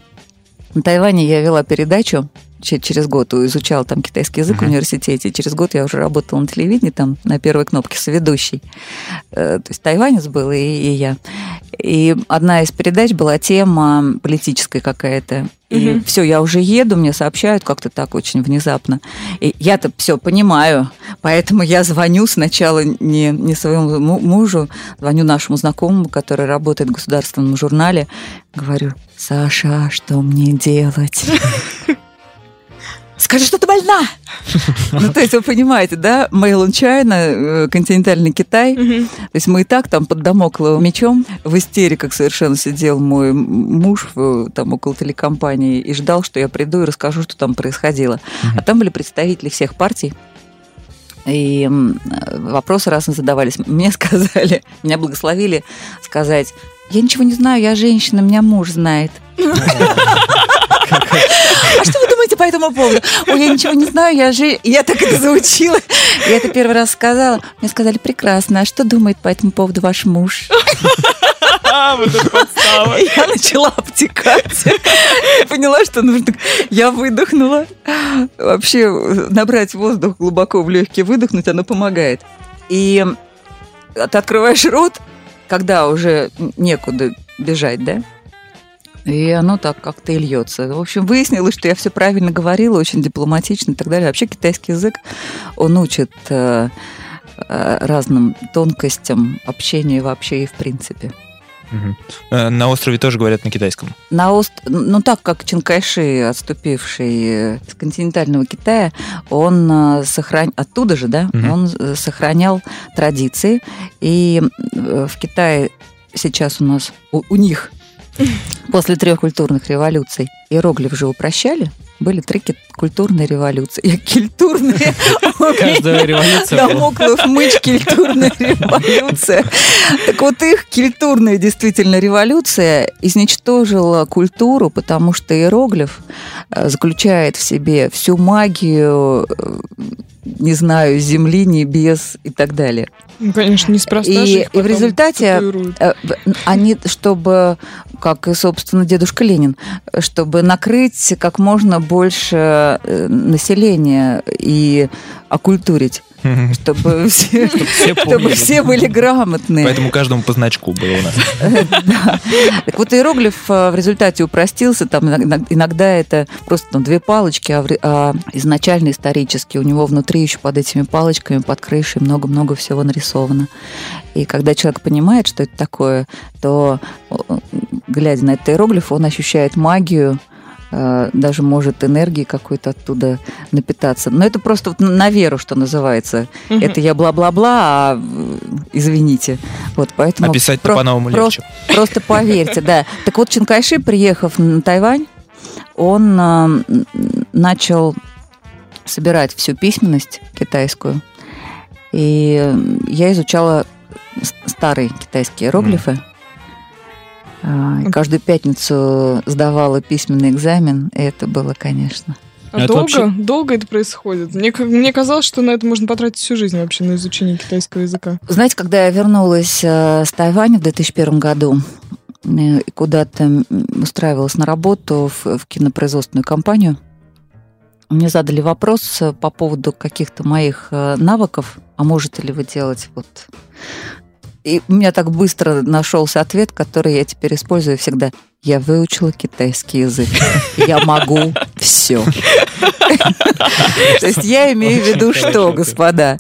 На Тайване я вела передачу через год изучала там китайский язык в университете. и Через год я уже работала на телевидении, там на первой кнопке соведущей. Э, То есть тайванец был и, и я. И одна из передач была тема политическая какая-то. И Мгм. все, я уже еду, мне сообщают как-то так очень внезапно. И я-то все понимаю, поэтому я звоню сначала не, не своему му- мужу, звоню нашему знакомому, который работает в государственном журнале, говорю, Саша, что мне делать? Скажи, что ты больна! Ну, то есть, вы понимаете, да, Мейлон Чайна, э, континентальный Китай, то есть мы и так там под домокловым мечом в истериках совершенно сидел мой муж там около телекомпании и ждал, что я приду и расскажу, что там происходило. А там были представители всех партий. И э, вопросы разные задавались. Мне сказали, меня благословили сказать, я ничего не знаю, я женщина, меня муж знает. А что вы думаете по этому поводу? Ой, я ничего не знаю, я же... Я так это заучила. Я это первый раз сказала. Мне сказали, прекрасно. А что думает по этому поводу ваш муж? Я начала обтекать. Поняла, что нужно... Я выдохнула. Вообще, набрать воздух глубоко в легкие, выдохнуть, оно помогает. И ты открываешь рот, когда уже некуда бежать, да? И оно так как-то и льется. В общем, выяснилось, что я все правильно говорила, очень дипломатично и так далее. Вообще китайский язык, он учит э, э, разным тонкостям общения вообще и в принципе. Э, На острове тоже говорят на китайском. На ост... Ну, так как Чинкайши, отступивший с континентального Китая, он э, сохран... оттуда же, да, Мгм. он сохранял традиции. И в Китае сейчас у нас, у, у них, после трех культурных революций, иероглиф же упрощали, были три культурные революции. Культурные. Каждая революция была. Дамоклов мыч, культурная революция. Так вот их культурная действительно революция изничтожила культуру, потому что иероглиф э, заключает в себе всю магию, э, не знаю, земли, небес и так далее. Ну, конечно, неспроста И- же и в результате- татуируют. Э, в- Они, чтобы, как и, собственно, дедушка Ленин, э, чтобы накрыть как можно больше э, населения и окультурить, чтобы все, Все чтобы все были грамотные. Поэтому каждому по значку было у нас. Да. Так вот, иероглиф э, в результате упростился. Там иногда, это просто там, две палочки, а, а изначально исторически у него внутри еще под этими палочками, под крышей много-много всего нарисовано. И когда человек понимает, что это такое, то, глядя на этот иероглиф, он ощущает магию, даже может энергии какой-то оттуда напитаться. Но это просто вот на веру, что называется. Мгм. Это я бла-бла-бла, а э, извините. Вот поэтому Описать-то про- по-новому легче. Просто поверьте, да. Так вот, Чинкайши, приехав на Тайвань, он а, м, начал собирать всю письменность китайскую. И я изучала старые китайские иероглифы. А, и Каждую пятницу сдавала письменный экзамен, и это было, конечно. А Это долго? вообще- Долго это происходит? Мне, мне казалось, что на это можно потратить всю жизнь вообще, на изучение китайского языка. Знаете, когда я вернулась э, с Тайваня в 2001 году, э, и куда-то устраивалась на работу в, в кинопроизводственную компанию, мне задали вопрос э, по поводу каких-то моих э, навыков, а можете ли вы делать вот... И у меня так быстро нашелся ответ, который я теперь использую всегда. Я выучила китайский язык. Я могу все. То есть я имею в виду что, господа?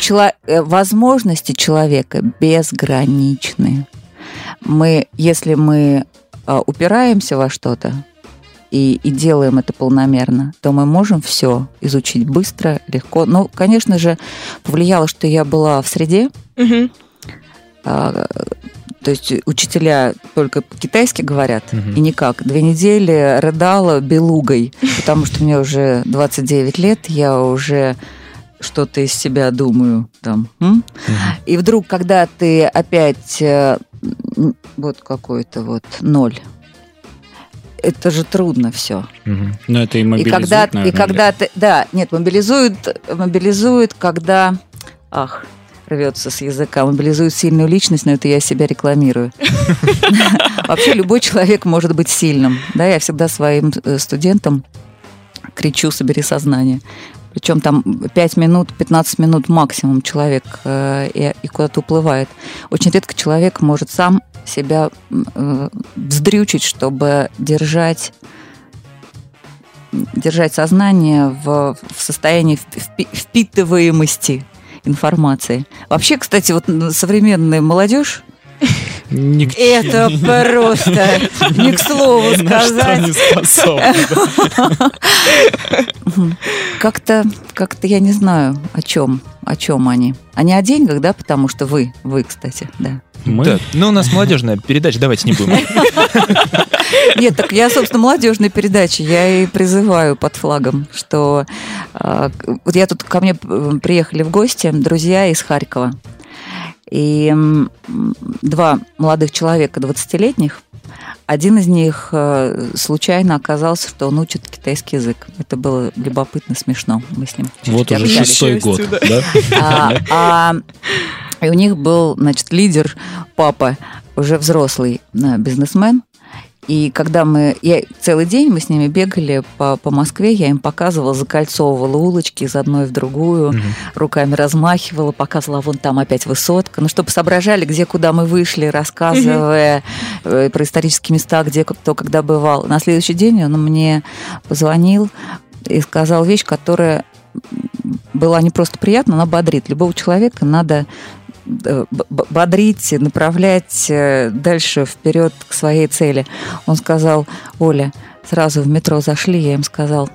Что э, возможности человека безграничны. Мы, если мы а, упираемся во что-то и, и делаем это полномерно, то мы можем все изучить быстро, легко. Ну, конечно же, повлияло, что я была в среде, Мгм. А, то есть учителя только по-китайски говорят, Мгм. и никак. Две недели рыдала белугой, потому что мне уже 29 лет, я уже что-то из себя думаю там. м? И вдруг, когда ты опять э, вот какой-то вот ноль, это же трудно все. Мгм. Но это и И мобилизует, когда, и наверное, когда ты, да, нет, мобилизует, мобилизует, когда, ах, рвется с языка, мобилизует сильную личность, но это я себя рекламирую. Вообще любой человек может быть сильным. Да, я всегда своим э, студентам кричу «собери сознание». Причем там 5 минут, 15 минут максимум человек э, и, и куда-то уплывает. Очень редко человек может сам себя э, вздрючить, чтобы держать держать сознание в, в состоянии впи- впитываемости информации. Вообще, кстати, вот современная молодежь, к- это просто не к слову ни сказать. Как-то, как-то я не знаю, о чем, о чем они. Они о деньгах, да, потому что вы, вы, кстати, да. Мы? Да, ну у нас молодежная передача, давайте не будем. Нет, так я, собственно, молодежной передачи, я и призываю под флагом, что а, вот я тут ко мне э, приехали в гости друзья из Харькова, и два молодых человека, 20-летних, один из них э, случайно оказался, что он учит китайский язык. Это было любопытно, смешно. Мы с ним Вот уже общались. шестой год, да? а, а, и у них был, значит, лидер, папа, уже взрослый э, бизнесмен. И когда мы... Я, целый день мы с ними бегали по, по Москве, я им показывала, закольцовывала улочки из одной в другую, Мгм. руками размахивала, показывала, «А вон там опять высотка. Ну, чтобы соображали, где, куда мы вышли, рассказывая э, про исторические места, где кто когда бывал. На следующий день он мне позвонил и сказал вещь, которая была не просто приятна, она бодрит. Любого человека надо бодрить, направлять э, дальше вперед к своей цели. Он сказал, Оля, сразу в метро зашли, я им сказал,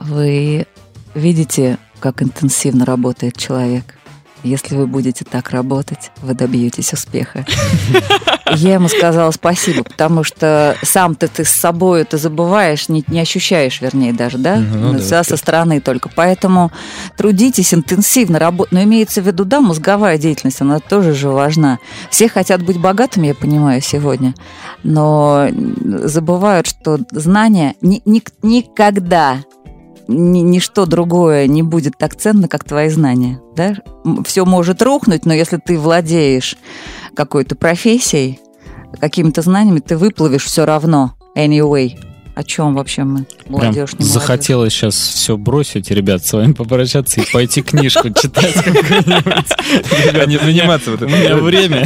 вы видите, как интенсивно работает человек? Если вы будете так работать, вы добьетесь успеха. Я ему сказала спасибо, потому что сам-то ты с собой это забываешь, не, не ощущаешь, вернее, даже, да? Ну да, Всегда со да. стороны только. Поэтому трудитесь интенсивно, работать. Но имеется в виду, да, мозговая деятельность, она тоже же важна. Все хотят быть богатыми, я понимаю, сегодня, но забывают, что знания ни- ни- никогда ни- ничто другое не будет так ценно, как твои знания. Да? Все может рухнуть, но если ты владеешь какой-то профессией, какими-то знаниями, ты выплывешь все равно. Anyway. О чем вообще мы? Прям Молодежь, не молодежь. захотелось сейчас все бросить, ребят, с вами попрощаться и пойти книжку читать какую-нибудь. Не заниматься вот У меня время.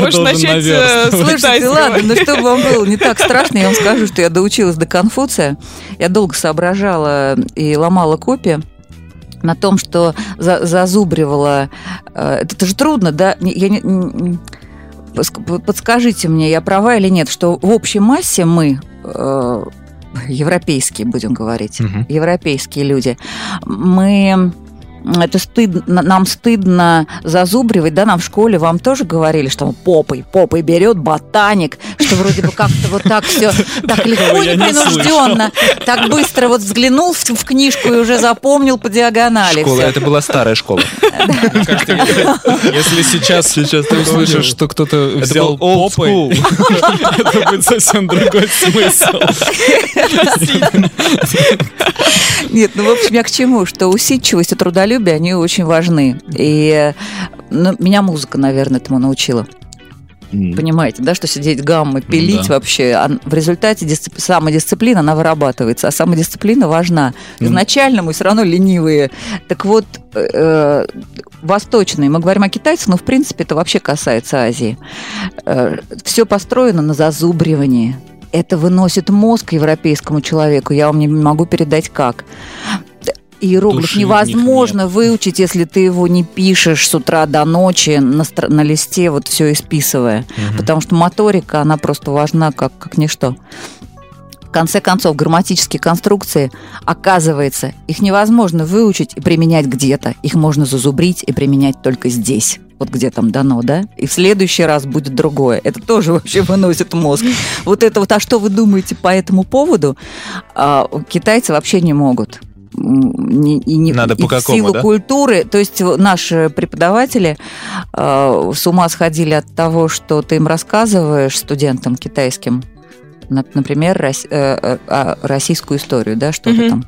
Можешь начать, э, Слушайте, ладно, ну чтобы вам было не так страшно, я вам скажу, что я доучилась до Конфуция. Я долго соображала и ломала копии на том, что за- зазубривала... э, Это, это же трудно, да? Я не- подскажите мне, я права или нет, что в общей массе мы, европейские, будем говорить, Мгм. европейские люди, мы это стыдно, нам стыдно зазубривать, да, нам в школе вам тоже говорили, что попой, попой берет ботаник, что вроде бы как-то вот так все так легко, непринужденно, так быстро вот взглянул в, в книжку и уже запомнил по диагонали. Школа, это была старая школа. Если сейчас, сейчас ты услышишь, что кто-то взял попой, это будет совсем другой смысл. Нет, ну, в общем, я к чему? Что усидчивость и трудолюбие, они очень важны. И ну, меня музыка, наверное, этому научила. Понимаете, да, что сидеть гаммы, пилить да. вообще. А в результате дисцип- самодисциплина, она вырабатывается. А самодисциплина важна. Мгм. Изначально мы все равно ленивые. Так вот, э, восточные, мы говорим о китайцах, но в принципе это вообще касается Азии. все построено на зазубривании. Это выносит мозг европейскому человеку. Я вам не могу передать как. Иероглиф Души невозможно выучить, если ты его не пишешь с утра до ночи на, стр- на листе, вот все исписывая. Мгм. Потому что моторика, она просто важна как, как ничто. В конце концов, грамматические конструкции, оказывается, их невозможно выучить и применять где-то. Их можно зазубрить и применять только здесь. Вот где там дано, да? И в следующий раз будет другое. Это тоже вообще выносит мозг. Вот это вот, а что вы думаете по этому поводу? А, китайцы вообще не могут. И не- Надо и по какому, силу да? культуры, то есть наши преподаватели э, с ума сходили от того, что ты им рассказываешь студентам китайским, на- например, рос- э, э, а, российскую историю, да, что-то Мгм. там.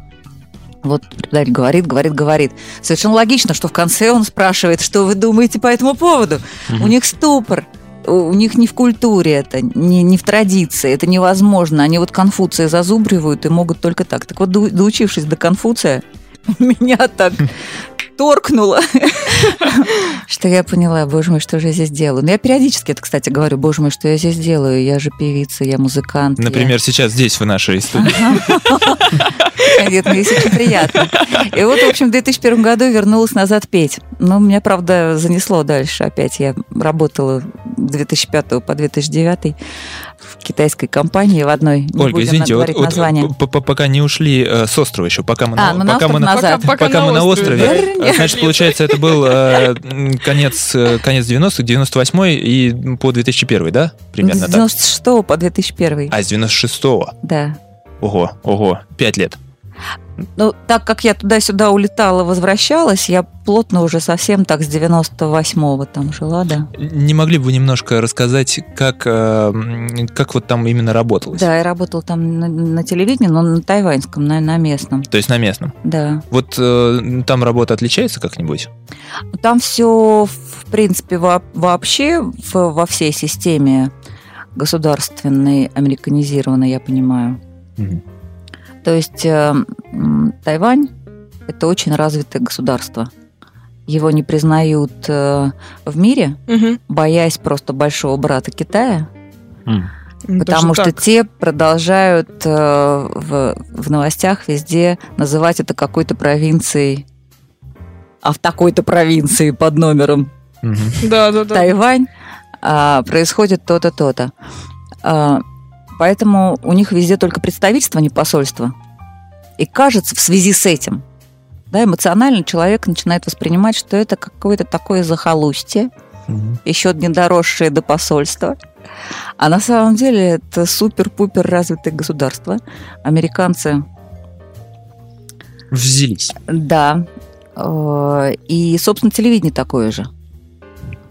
Вот преподаватель говорит, говорит, говорит. Совершенно логично, что в конце он спрашивает, что вы думаете по этому поводу. У них ступор. У них не в культуре это, не, не в традиции, это невозможно. Они вот Конфуция зазубривают и могут только так. Так вот, доучившись до Конфуция, меня так торкнуло, что я поняла, боже мой, что же я здесь делаю. Но я периодически это, кстати, говорю, боже мой, что я здесь делаю. Я же певица, я музыкант. я- Например, сейчас здесь, в нашей студии. Нет, мне очень приятно. И вот, в общем, в 2001 году вернулась назад петь. Но меня, правда, занесло дальше. Опять я работала с 2005 по 2009 в китайской компании в одной. Не Ольга, будем извините, вот, говорить вот название. пока не ушли э, с острова еще, пока мы А, на, ну на пока мы на, назад. Пока- пока мы на острове, острове. э, значит, получается, это был э, конец, э, конец 90-х, 98-й и по 2001, да? Примерно С так. 96 по 2001. А, с 96-го. Да. Ого, ого, пять лет. Ну, так как я туда-сюда улетала, возвращалась, я плотно уже совсем так с 98-го там жила, да. Не могли бы вы немножко рассказать, как, э, как вот там именно работалось? Да, я работала там на, на телевидении, но на тайваньском, на, на местном, То есть на местном. да. Вот э, там работа отличается как-нибудь? Там все, в принципе, во- вообще в- во всей системе государственный, американизированный, я понимаю. Мгм. То есть э, Тайвань это очень развитое государство. Его не признают э, в мире, Мгм. боясь просто большого брата Китая. Ну, потому даже что так. те продолжают э, в, в новостях везде называть это какой-то провинцией, а в такой-то провинции под номером. Да, да, да. Тайвань а, происходит то-то, то-то. А, поэтому у них везде только представительство, а не посольство. И кажется, в связи с этим, да, эмоционально человек начинает воспринимать, что это какое-то такое захолустье, Мгм. еще не доросшее до посольства. А на самом деле это супер-пупер развитое государство. Американцы Взялись. да. Э, И, собственно, телевидение такое же.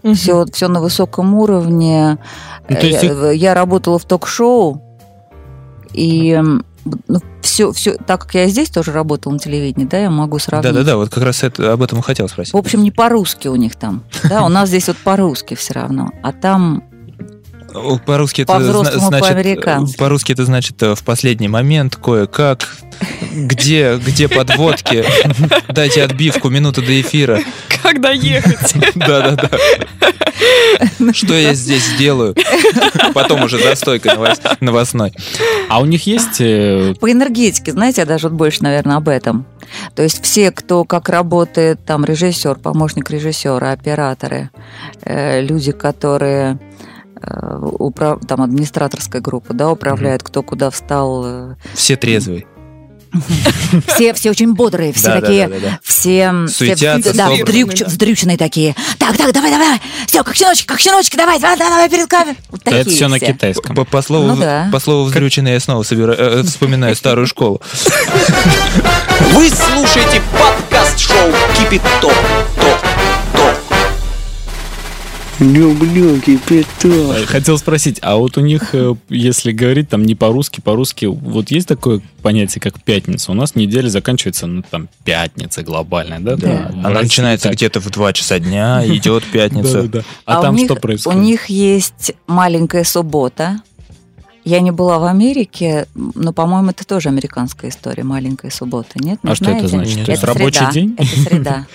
Мгм. Все, все на высоком уровне. Ну, то есть я, я работала в ток-шоу, и ну, все, все, так как я здесь тоже работала на телевидении, да, я могу сравнить. Да-да-да, вот как раз это, об этом и хотел спросить. В общем, не по-русски у них там. Да, у нас здесь вот по-русски все равно. А там По-русски это По-взрослому, зна- значит, по-американски. э, по-русски это значит э, в последний момент кое-как, где, где подводки, дайте отбивку, минуту до эфира. Когда ехать? Да-да-да. Что я здесь делаю? Потом уже за стойкой новос- новостной. А у них есть... э, по энергетике, знаете, я даже больше, наверное, об этом. То есть все, кто как работает, там, режиссер, помощник режиссера, операторы, э, люди, которые э, управ- там администраторская группа, да, управляют, кто куда встал. э, Все трезвые. Все, все очень бодрые, все Да-да-да-да-да. такие, все, Суетятся, все да, собраны. вдрючь- вдрюченные такие. Так, так, давай, давай, все, как щеночки, как щеночки, давай, давай, давай, давай перед камерой. Вот Это такие все на все. китайском. По, по слову, Ну да. по слову вздрюченный я снова собира- э, вспоминаю старую школу. Вы слушаете подкаст-шоу «Кипяток». Ток, ток. Люблю кипяток. Э, Хотел спросить, а вот у них, э, если говорить там не по-русски, по-русски, вот есть такое понятие, как пятница? У нас неделя заканчивается, ну, там, пятница глобальная, да? Да. Она России начинается так. где-то в 2 часа дня, идет пятница. А, у там них- что происходит? У них есть маленькая суббота. Я не была в Америке, но, по-моему, это тоже американская история, маленькая суббота, нет? Не А что это знаете? значит? То есть Это рабочий среда. день? Это среда.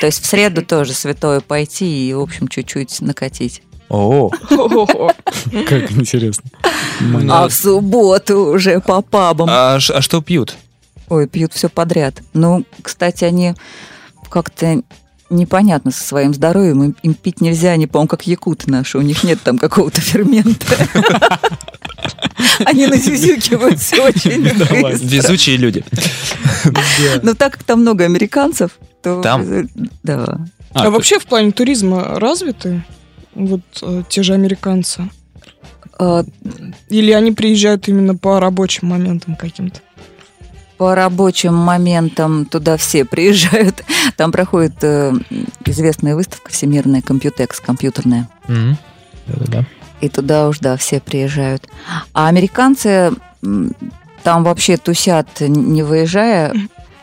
То есть в среду тоже святое пойти и, в общем, чуть-чуть накатить. О. Как интересно. А в субботу уже по пабам. а, а что пьют? Ой, пьют все подряд. Ну, кстати, они как-то непонятно со своим здоровьем. Им, им пить нельзя, они, по-моему, как якуты наши. У них нет там какого-то фермента. Они назюзюкиваются очень. Везучие люди. Но так как там много американцев, то... Там? э, Да. А то- вообще в плане туризма развиты вот э, те же американцы? А, Или они приезжают именно по рабочим моментам каким-то? По рабочим моментам туда все приезжают. Там проходит э, известная выставка всемирная, компьютекс, компьютерная. Мгм. Да-да-да. И туда уж, да, все приезжают. А американцы там вообще тусят, не выезжая,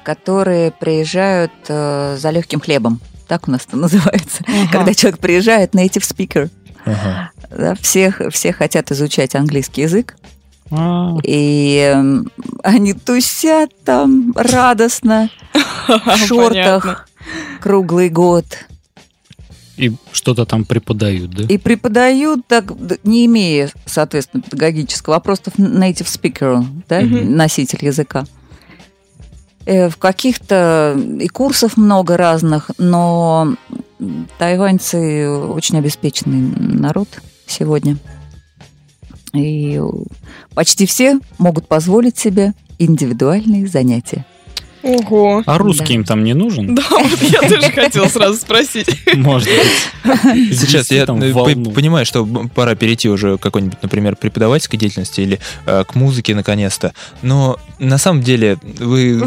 которые приезжают э, за легким хлебом. Так у нас это называется. Ага. Когда человек приезжает, native speaker. Ага. Да, всех, все хотят изучать английский язык. А, И эм, они тусят там радостно, в Понятно. шортах, круглый год. И что-то там преподают, да? И преподают, так, не имея, соответственно, педагогического, а просто native speaker, да, носитель языка. Э, В каких-то и курсов много разных, но тайваньцы очень обеспеченный народ сегодня. И почти все могут позволить себе индивидуальные занятия. Ого. А русский им там не нужен? Да, вот я тоже хотела сразу спросить. Может быть. Сейчас я там э, понимаю, что пора перейти уже к какой-нибудь, например, преподавательской деятельности или э, к музыке наконец-то. Но на самом деле вы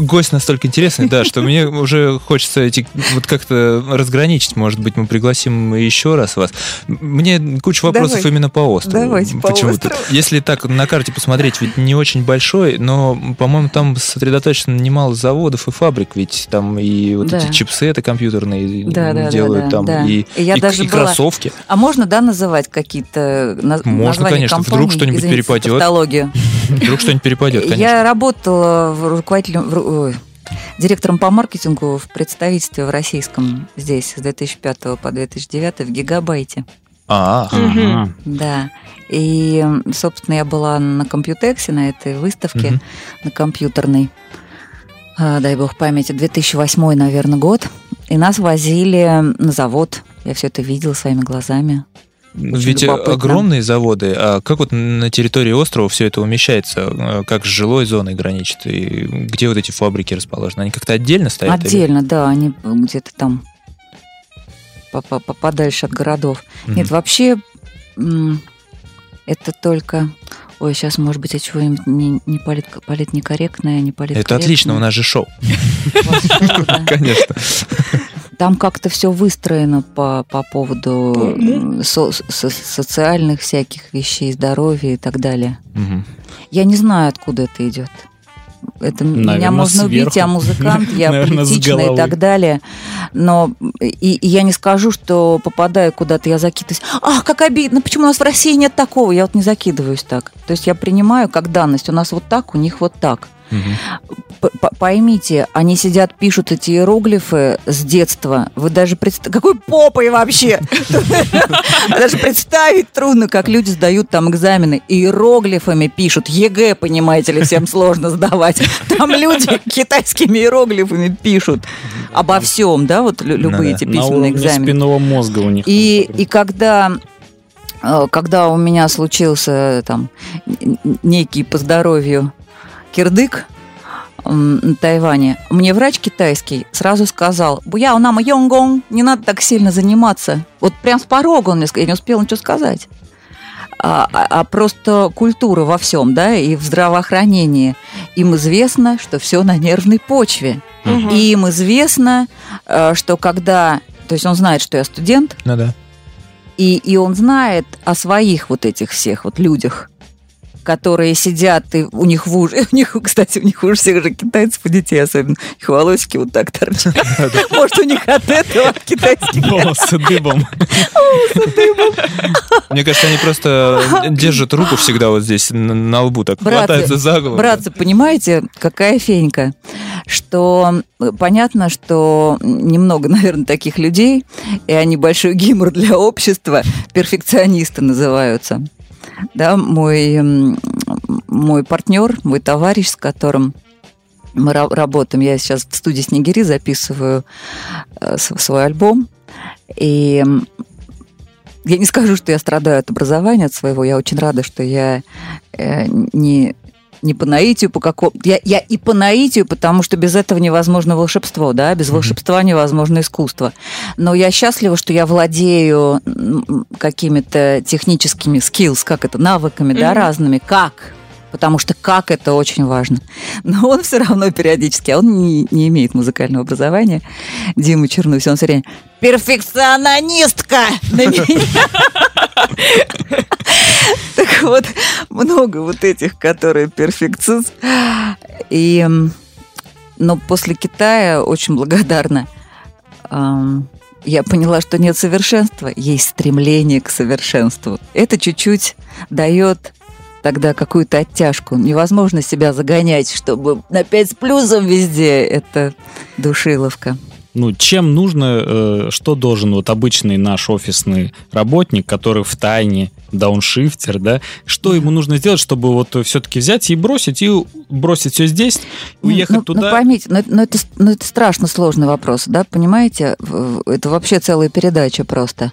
гость настолько интересный, да, что мне уже хочется эти вот как-то разграничить. Может быть, мы пригласим еще раз вас. Мне куча вопросов Давай. именно по острову. Давайте по Почему-то. острову. Если так на карте посмотреть, ведь не очень большой, но, по-моему, там сосредоточено немало немало заводов и фабрик, ведь там и вот Да. эти чипсеты компьютерные Да, да, да, делают да, там, да. и, И я и- даже и была- кроссовки. А можно, да, называть какие-то на- Можно, конечно. Вдруг компаний? что-нибудь Извините за перепадет. Вдруг что-нибудь перепадет, конечно. Я работала руководителем, директором по маркетингу в представительстве в российском здесь с 2005 по 2009 в Гигабайте. А. Да. И, собственно, я была на Компьютексе, на этой выставке, на компьютерной. А, дай бог памяти, 2008, наверное, год. И нас возили на завод. Я все это видела своими глазами. Очень Ведь любопытно. огромные заводы, а как вот на территории острова все это умещается? Э, Как с жилой зоной граничит? И где вот эти фабрики расположены? Они как-то отдельно стоят? или- Отдельно, да, они где-то там по- по- по- подальше от городов. Мгм. Нет, вообще это только... Ой, сейчас, может быть, я чего-нибудь не, не полит, политнекорректное, не политкорректное. Это отлично, у нас же шоу. Конечно. Там как-то все выстроено по, по поводу со- со- социальных всяких вещей, здоровья и так далее. Мгм. Я не знаю, откуда это идет. Это меня Наверно, можно убить, сверху. я музыкант, я Наверно, с политичный и так далее. Но и, и я не скажу, что попадаю куда-то, я закидываюсь. Ах, как обидно, почему у нас в России нет такого? Я вот не закидываюсь так. То есть я принимаю как данность. У нас вот так, у них вот так. П- Поймите, они сидят, пишут эти иероглифы с детства. Вы даже представьте... Какой попой вообще? Даже представить трудно, как люди сдают там экзамены. Иероглифами пишут. ЕГЭ, понимаете ли, всем сложно сдавать. Там люди китайскими иероглифами пишут. Обо всем, да, вот лю- любые эти письменные экзамены. спинного мозга у них. И, и когда, э, когда у меня случился там некий по здоровью кирдык Тайване, мне врач китайский сразу сказал, «Буяо нам йонгон, не надо так сильно заниматься». Вот прям с порога он мне сказал, я не успела ничего сказать. А, а- а просто культура во всем, да, и в здравоохранении. Им известно, что все на нервной почве. Мгм. И им известно, э, что когда... То есть он знает, что я студент, Ну да. и, и он знает о своих вот этих всех вот людях, которые сидят, и у них в уши, у них, кстати, у них у всех же китайцев, у детей особенно, их волосики вот так торчат. Может, у них от этого от китайских Волосы дыбом. Мне кажется, они просто держат руку всегда вот здесь на, лбу, так хватаются за голову. Братцы, понимаете, какая фенька? Что э, понятно, что немного, наверное, таких людей, и они большой гимор для общества, перфекционисты называются. Да, мой, мой партнер, мой товарищ, с которым мы ра- работаем, я сейчас в студии Снегири записываю э, свой альбом, и я не скажу, что я страдаю от образования, от своего. Я очень рада, что я э, не, не по наитию, по какому... Я, я и по наитию, потому что без этого невозможно волшебство, да, без волшебства невозможно искусство. Но я счастлива, что я владею какими-то техническими skills, как это, навыками, да, Мгм. разными. Как? Потому что как это очень важно. Но он все равно периодически, а он не, не имеет музыкального образования, Дима Чернусь, он все время перфекционистка на меня. Так вот, много вот этих, которые перфекцист. И, но после Китая очень благодарна. Я поняла, что нет совершенства, есть стремление к совершенству. Это чуть-чуть дает тогда какую-то оттяжку. Невозможно себя загонять, чтобы на 5 с плюсом везде. Это душиловка. Ну, чем нужно, э, что должен вот обычный наш офисный работник, который в тайне дауншифтер, да, что ему нужно сделать, чтобы вот все-таки взять и бросить, и бросить все здесь, уехать ну, туда? Ну, поймите, но, это- но это, ну, это страшно сложный вопрос, да, понимаете? Это вообще целая передача просто.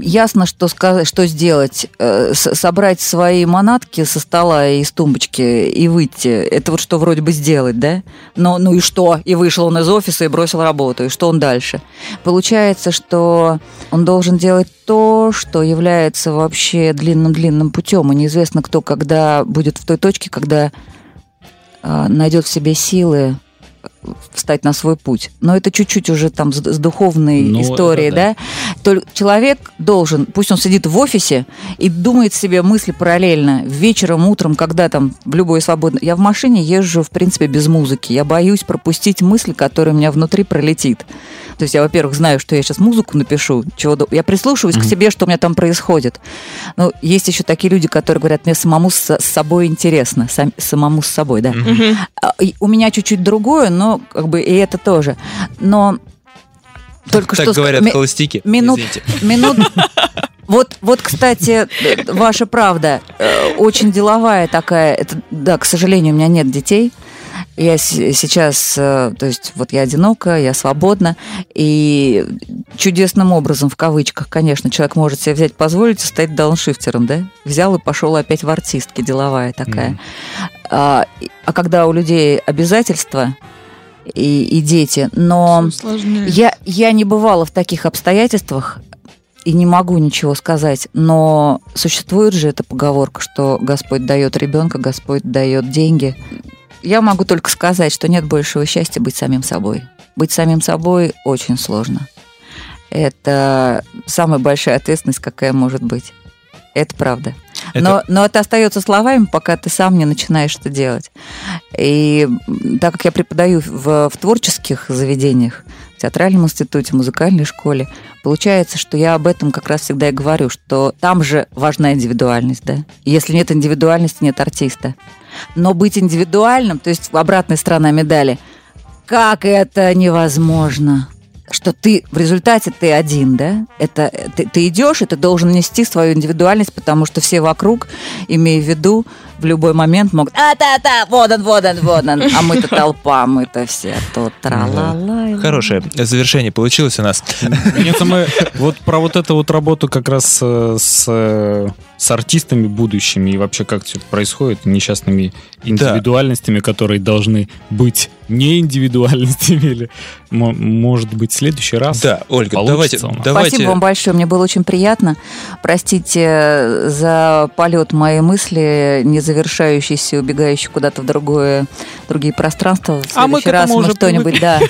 Ясно, что, сказать, что сделать. Э, с- собрать свои манатки со стола и из тумбочки и выйти. Это вот что вроде бы сделать, да? Но, ну и что? И вышел он из офиса и бросил работу. И что он дальше? Получается, что он должен делать то, что является вообще длинным-длинным путем. И неизвестно, кто когда будет в той точке, когда а, найдет в себе силы встать на свой путь. Но это чуть-чуть уже там с, с духовной Ну, историей, это да. Только человек должен, пусть он сидит в офисе и думает себе мысли параллельно, вечером, утром, когда там в любое свободное... Я в машине езжу, в принципе, без музыки. Я боюсь пропустить мысль, которая у меня внутри пролетит. То есть я, во-первых, знаю, что я сейчас музыку напишу, чего я прислушиваюсь к себе, что у меня там происходит. Но есть еще такие люди, которые говорят, мне самому с, с собой интересно, сам- самому с собой, да. А, и У меня чуть-чуть другое, но как бы и это тоже. Но только Так что... говорят ми- холостяки. минут, Извините. минут. Вот, вот, кстати, ваша правда, э, очень деловая такая. Это, да, к сожалению, у меня нет детей. Я сейчас, э, то есть, вот я одинока, я свободна, и чудесным образом, в кавычках, конечно, человек может себе взять, позволить и стать дауншифтером, да? Взял и пошел опять в артистки, деловая такая. А, и- а когда у людей обязательства и, и дети, но... Я, я не бывала в таких обстоятельствах и не могу ничего сказать, но существует же эта поговорка, что Господь дает ребенка, Господь дает деньги. Я могу только сказать, что нет большего счастья быть самим собой. Быть самим собой очень сложно. Это самая большая ответственность, какая может быть. Это правда. Это- Но, но это остается словами, пока ты сам не начинаешь это делать. И так как я преподаю в, в творческих заведениях, театральном институте, музыкальной школе, получается, что я об этом как раз всегда и говорю, что там же важна индивидуальность, да. Если нет индивидуальности, нет артиста. Но быть индивидуальным, то есть обратная сторона медали, как это невозможно? Что ты в результате ты один, да? Это ты, ты идешь, и ты должен нести свою индивидуальность, потому что все вокруг, имея в виду, в любой момент могут а-та-та, вот он, вот он, вот он. А мы-то толпа, мы-то все тут тра-ла-ла. Хорошее завершение получилось у нас. Нет, мы вот про вот эту вот работу как раз э, с, э, с артистами будущими и вообще как все это происходит, несчастными индивидуальностями, которые должны быть не индивидуальностями или, мо- может быть, в следующий раз. Да, Ольга, давайте, давайте. Спасибо вам большое, мне было очень приятно. Простите за полет моей мысли, не завершающийся, убегающий куда-то в другое, другие пространства. В А мы к следующий раз мы что-нибудь, да,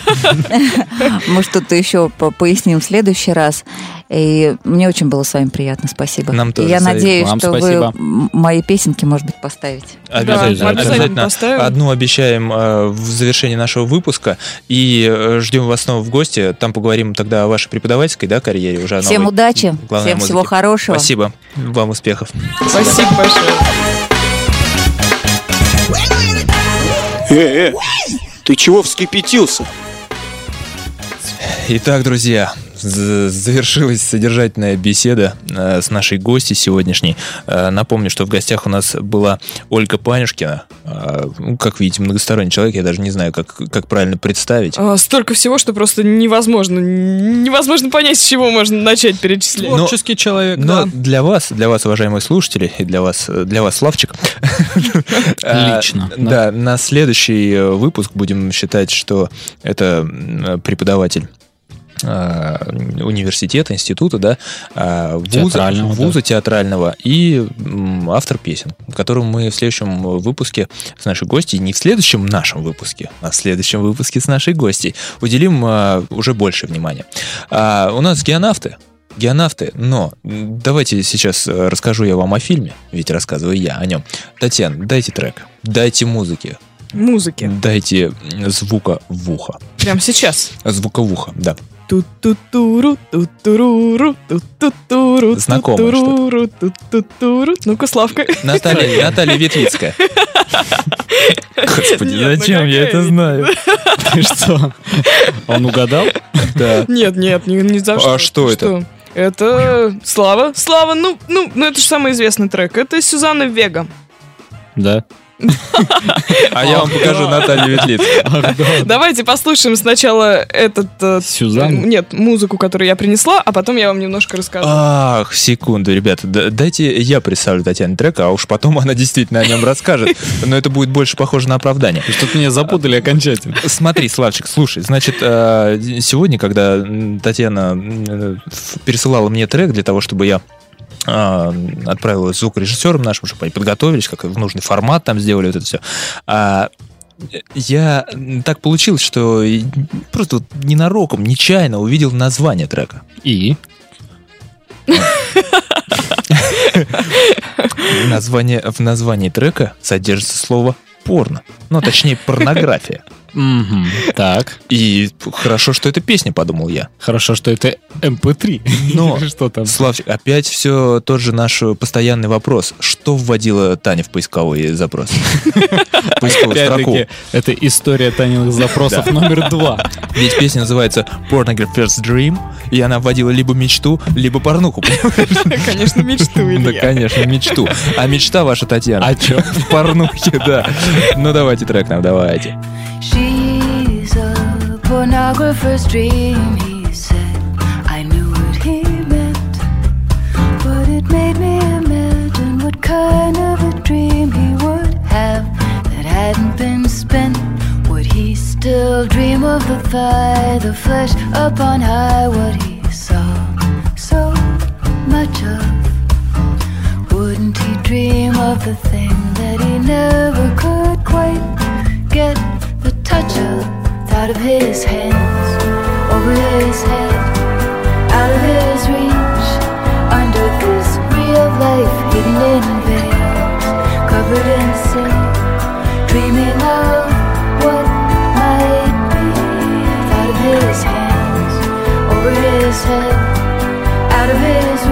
мы что-то еще по- поясним в следующий раз. И мне очень было с вами приятно, спасибо. Нам тоже И я взаимно. надеюсь, Вам что спасибо. вы мои песенки, может быть, поставите. Обязательно, Да, обязательно обязательно. поставим. Одну обещаем э, в завершении нашего выпуска. И э, ждем вас снова в гости. Там поговорим тогда о вашей преподавательской да, карьере. Уже Всем новой удачи, всем всего музыке. хорошего. Спасибо. Вам успехов. Спасибо большое. Э, э, ты чего вскипятился? Итак, друзья, завершилась содержательная беседа э, с нашей гостью сегодняшней. Э, напомню, что в гостях у нас была Ольга Панюшкина. Э, ну, как видите, многосторонний человек, я даже не знаю, как, как правильно представить. А, Столько всего, что просто невозможно. Невозможно понять, с чего можно начать перечислять. Но- Творческий человек, Но да. для вас, для вас, уважаемые слушатели, и для вас, для вас, Славчик, Лично, Да, на следующий выпуск будем считать, что это преподаватель университета, института, да, э, вуза, Театрального, да. вуза театрального и автор песен, которому мы в следующем выпуске с нашей гостьей, не в следующем нашем выпуске, а в следующем выпуске с нашей гостьей уделим э, уже больше внимания. А, у нас геонавты, Геонавты, но давайте сейчас э, расскажу я вам о фильме, ведь рассказываю я о нем. Татьяна, дайте трек, дайте музыки, Музыки. дайте звука в ухо. Прямо сейчас. Звука в ухо, да. Знакомо. Ну-ка, Славка. Наталья, Наталья Ветвицкая. Господи, Нет, ну зачем я это знаю? Ты что? Он угадал? Да. Нет, нет, не, не за что. А что это? Это Слава. Слава, ну, ну, ну это же самый известный трек. Это Сюзанна Вега. Да. А я вам покажу Наталью Ветлицкую. Давайте послушаем сначала этот... э, Сюзанна? Нет, музыку, которую я принесла, а потом я вам немножко расскажу. Ах, секунду, ребята, да- дайте я представлю Татьяне трек, а уж потом она действительно о нем расскажет. Но это будет больше похоже на оправдание. Что-то меня запутали окончательно. Смотри, Славчик, слушай, значит, э, сегодня, когда Татьяна пересылала мне трек для того, чтобы я а, отправил его звукорежиссерам нашим, чтобы они подготовились, как в нужный формат там сделали вот это все. Я м, так получилось, что просто вот ненароком, нечаянно увидел название трека. И? Название, в названии трека содержится слово порно. Ну, точнее, порнография. Мгм. Так. И хорошо, что это песня, подумал я. Хорошо, что это MP3. Но, что там? Славчик, опять все тот же наш постоянный вопрос. Что вводила Таня в поисковой запрос? Поисковую строку. Это история Таниных запросов номер два. Ведь песня называется Pornographer's Dream, и она вводила либо мечту, либо порнуху. Конечно, мечту, Да, конечно, мечту. А мечта ваша, Татьяна? А чё? В порнухе, да. Ну, давайте трек нам, давайте. A pornographer's dream, he said. I knew what he meant, but it made me imagine what kind of a dream he would have that hadn't been spent. Would he still dream of the thigh, the flesh up on high, what he saw so much of? Wouldn't he dream of the thing that he never could quite get the touch of? His hands, over his head, out of his reach, under this real life hidden in veils, covered in sin, dreaming of what might be. Out of his hands, over his head, out of his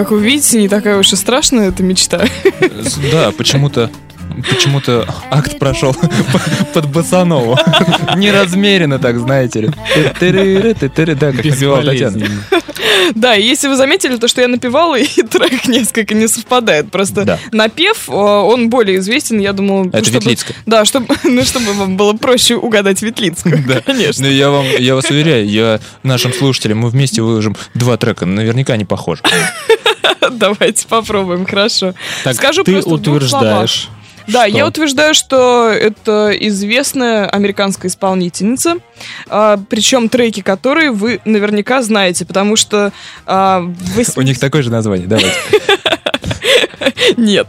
Как вы видите, не такая уж и страшная эта мечта. Да, почему-то почему-то акт прошел под Басанову. Неразмеренно так, знаете ли. Да, как напевала Татьяна. Да, если вы заметили, то, что я напевала, и трек несколько не совпадает. Просто Да. напев, э, он более известен, я думала... ну, Это чтобы- Ветлицкая. Да, чтобы, ну, чтобы вам было проще угадать Ветлицкую, Да. конечно. Ну, я вам, я вас уверяю, я нашим слушателям, мы вместе выложим два трека, наверняка не похожи. Давайте попробуем, хорошо. Так, Скажу ты просто утверждаешь, Да, что? я утверждаю, что это известная американская исполнительница, а, причем треки которые вы наверняка знаете, потому что а, в вось- У них такое же название, давайте. нет.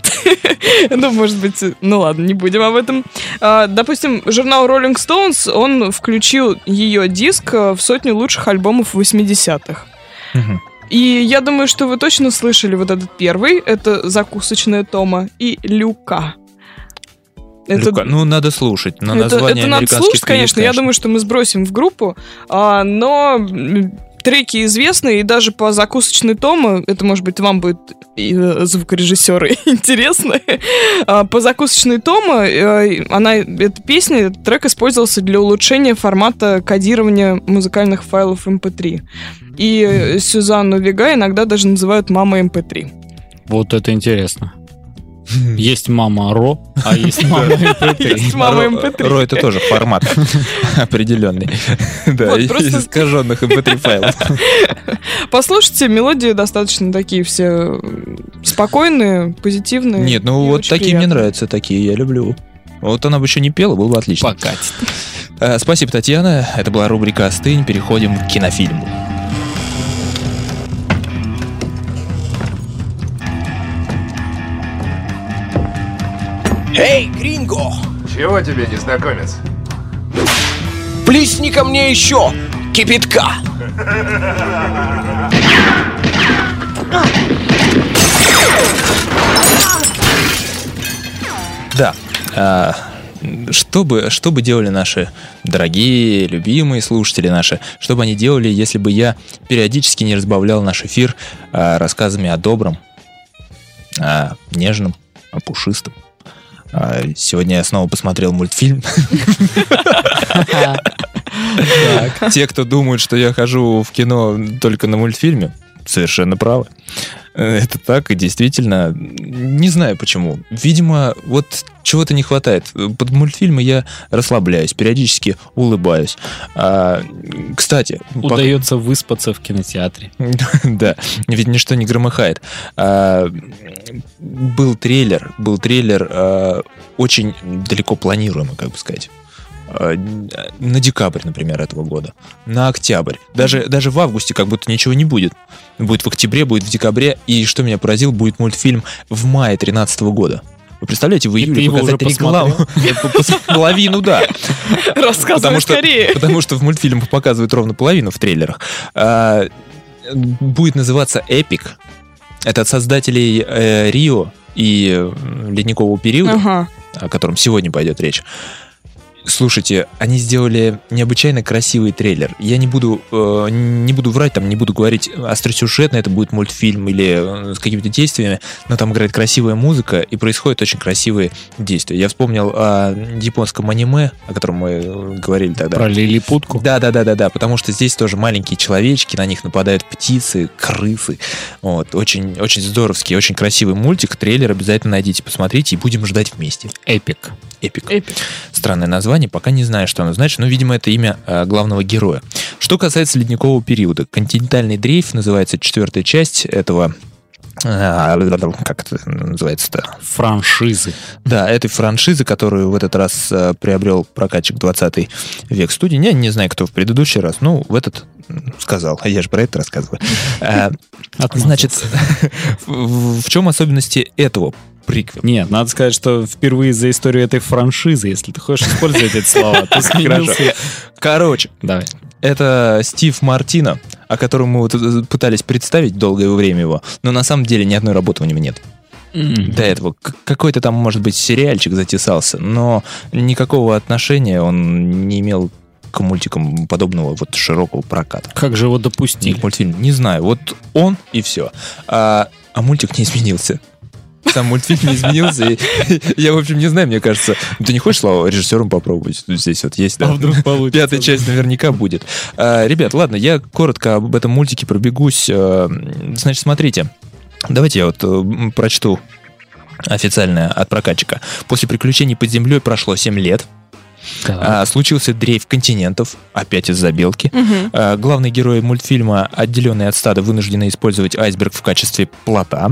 ну, может быть, ну ладно, не будем об этом. А, допустим, журнал Rolling Stones, он включил ее диск а, в сотню лучших альбомов 80-х. Мгм. И я думаю, что вы точно слышали вот этот первый. Это «Закусочная Тома» и «Люка». Это, Люка, Ну, надо слушать, но это, название это надо слушать, конечно. Я думаю, что мы сбросим в группу. а, но треки известны, и даже по закусочной Тома, это, может быть, вам будет, э, звукорежиссеры, интересно, А, по закусочной Тома, э, она, эта песня, этот трек использовался для улучшения формата кодирования музыкальных файлов MP3. И э, Сюзанну Вега иногда даже называют мамой MP3. Вот это интересно. Есть мама Ро, а есть мама MP3. Есть мама Ро- MP3. Ро это тоже формат определенный. Да, из просто- искаженных MP3 файлов. Послушайте, мелодии достаточно такие все спокойные, позитивные. Нет, ну вот такие мне нравятся, такие я люблю. Вот она бы еще не пела, было бы отлично. Покатит. Э, Спасибо, Татьяна. Это была рубрика «Остынь». Переходим к кинофильму. Эй, Гринго! Чего тебе, незнакомец? Плесни ко мне еще кипятка! Да. а, Что бы, что бы делали наши дорогие, любимые слушатели наши, что бы они делали, если бы я периодически не разбавлял наш эфир а, рассказами о добром, о нежном, о пушистом. А, Сегодня я снова посмотрел мультфильм. Те, кто думают, что я хожу в кино только на мультфильме, совершенно правы. Э, Это так, и действительно, не знаю почему. Видимо, вот чего-то не хватает. Под мультфильмы я расслабляюсь, периодически улыбаюсь. А, кстати, пока- Удается выспаться в кинотеатре. да, ведь ничто не громыхает. А, был трейлер, был трейлер а, очень далеко планируемый, как бы сказать. На декабрь, например, этого года. На октябрь. Даже, даже в августе как будто ничего не будет. Будет в октябре, будет в декабре. И что меня поразило, будет мультфильм в мае 2013 года. Вы представляете, в июле показать рекламу? Половину, да. Рассказывай Потому что, скорее. потому что в мультфильмах показывают ровно половину в трейлерах. А, будет называться «Эпик». Это от создателей э, Рио и Ледникового периода, Ага. о котором сегодня пойдет речь. Слушайте, они сделали необычайно красивый трейлер. Я не буду, э, не буду врать, там не буду говорить остросюжетно, это будет мультфильм или э, с какими-то действиями, но там играет красивая музыка и происходят очень красивые действия. Я вспомнил о японском аниме, о котором мы э, говорили тогда. Про лилипутку. Да, да, да, да, да, потому что здесь тоже маленькие человечки, на них нападают птицы, крысы. Вот, очень, очень здоровский, очень красивый мультик. Трейлер обязательно найдите, посмотрите и будем ждать вместе. Эпик. Эпик. Эпик. Странное название, пока не знаю, что оно значит, но, видимо, это имя э, главного героя. Что касается ледникового периода, континентальный дрейф называется четвертая часть этого э, как это называется-то? Франшизы. Да, этой франшизы, которую в этот раз э, приобрел прокатчик 20 век студии. Я не знаю, кто в предыдущий раз, ну, в этот сказал, а я же про это рассказываю. Значит, в чем особенности этого приквела? Нет, надо сказать, что впервые за историю этой франшизы, если ты хочешь использовать эти слова, ты сменился. Короче, Давай. это Стив Мартино, о котором мы вот э, пытались представить долгое время его, но на самом деле ни одной работы у него нет. До этого какой-то там, может быть, сериальчик затесался, но никакого отношения он не имел к мультикам подобного вот широкого проката. Как же его допустили? к мультфильму. Не знаю, вот он и все. А, а мультик не изменился. Сам мультфильм не изменился. и я, в общем, не знаю, мне кажется. Ты не хочешь, Слава, режиссером попробовать? Тут Здесь вот есть, да? А вдруг получится? Пятая часть наверняка будет. А, ребят, ладно, я коротко об этом мультике пробегусь. А, Значит, смотрите. Давайте я вот э, прочту официальное от прокатчика. После приключений под землей прошло 7 лет. Так. А, случился дрейф континентов, опять из-за белки. А, главные герои мультфильма, отделенные от стада, вынуждены использовать айсберг в качестве плота.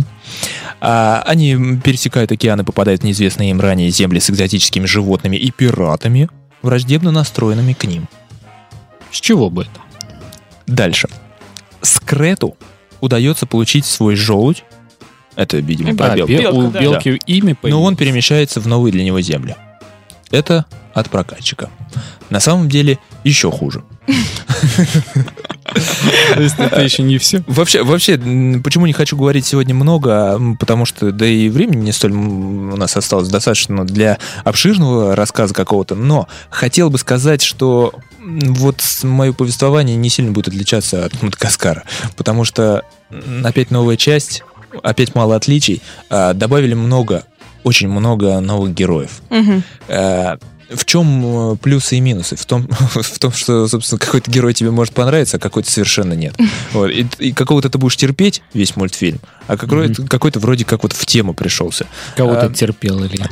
А, они пересекают океаны, попадают в неизвестные им ранее земли с экзотическими животными и пиратами, враждебно настроенными к ним. С чего бы это? Дальше. Скрету удается получить свой желудь. Это, видимо, про А, белку. у да. белки имя Но он появилось. перемещается в новые для него земли. Это от прокатчика. На самом деле еще хуже. То есть это еще не все? Вообще, вообще, почему не хочу говорить сегодня много, потому что, да и времени не столь у нас осталось достаточно для обширного рассказа какого-то, но хотел бы сказать, что вот мое повествование не сильно будет отличаться от Мадагаскара, потому что опять новая часть, опять мало отличий, а, добавили много, очень много новых героев. Э, В чем э, плюсы и минусы? В том, в том, что, собственно, какой-то герой тебе может понравиться, а какой-то совершенно нет. Вот. И, и какого-то ты будешь терпеть весь мультфильм, а какой-то, какой-то вроде как вот в тему пришелся. Кого А, ты терпел, Илья?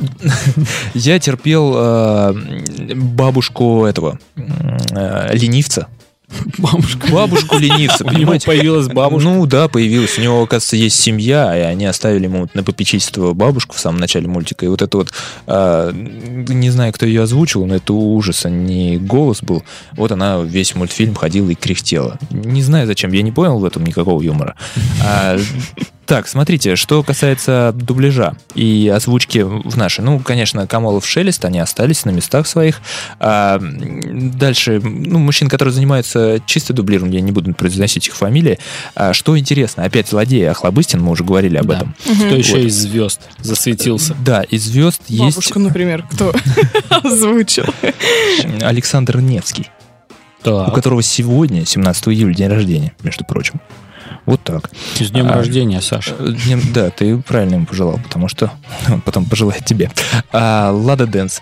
Я терпел э, бабушку этого э, ленивца. Бабушка. Бабушку ленивца, У него появилась бабушка. Ну да, появилась. У него, оказывается, есть семья, и они оставили ему на попечительство бабушку в самом начале мультика. И вот это вот, а, не знаю, кто ее озвучил, но это ужас, а не голос был. Вот она весь мультфильм ходила и кряхтела. Не знаю зачем, я не понял в этом никакого юмора. А, так, смотрите, что касается дубляжа и озвучки в нашей. Ну, конечно, Камолов Шелест, они остались на местах своих. А, дальше, ну, мужчин, которые занимаются чисто дублированием, я не буду произносить их фамилии. А, что интересно, опять злодей Охлобыстин, мы уже говорили об Да. этом. Кто еще Вот. из звезд засветился? Да, из звезд есть Бабушку, например, кто озвучил. Александр Невский, у Так. которого сегодня, 17 июля, день рождения, между прочим. Вот так. С днем А, рождения, Саша. Э, днем- Да, ты правильно ему пожелал, потому что он потом пожелает тебе. А, Лада Дэнс.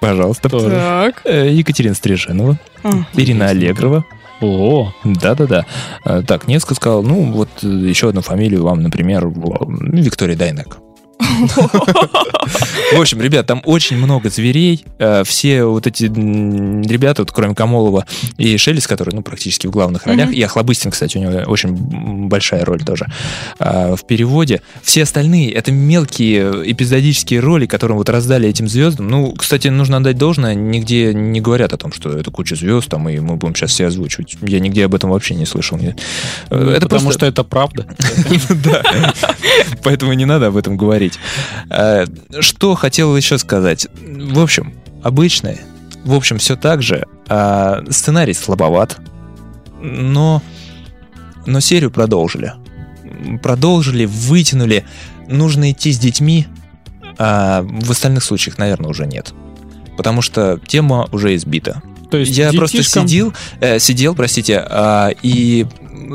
Пожалуйста. Так. Э, Екатерина Стриженова. А. Ирина Аллегрова. О, Да-да-да. А, Так, Невска сказал, ну, вот э, еще одну фамилию вам, например, Виктория Дайнек. В общем, ребят, там очень много зверей. Э, Все вот эти ребята, вот, кроме Камолова и Шелест, которые, ну, практически в главных ролях, и Охлобыстин, кстати, у него очень большая роль тоже а, в переводе. Все остальные — это мелкие эпизодические роли, которым вот раздали этим звездам. Ну, кстати, нужно отдать должное, нигде не говорят о том, что это куча звезд, там, и мы будем сейчас все озвучивать. Я нигде об этом вообще не слышал. Э, Это потому просто- что это правда. да. Поэтому не надо об этом говорить. Э, Что хотел еще сказать? В общем, обычное. В общем, все так же. А, Сценарий слабоват. Но, но серию продолжили. Продолжили, вытянули. Нужно идти с детьми. А в остальных случаях, наверное, уже нет. Потому что тема уже избита. То есть Я просто детишкам- сидел, э, сидел, простите, а, и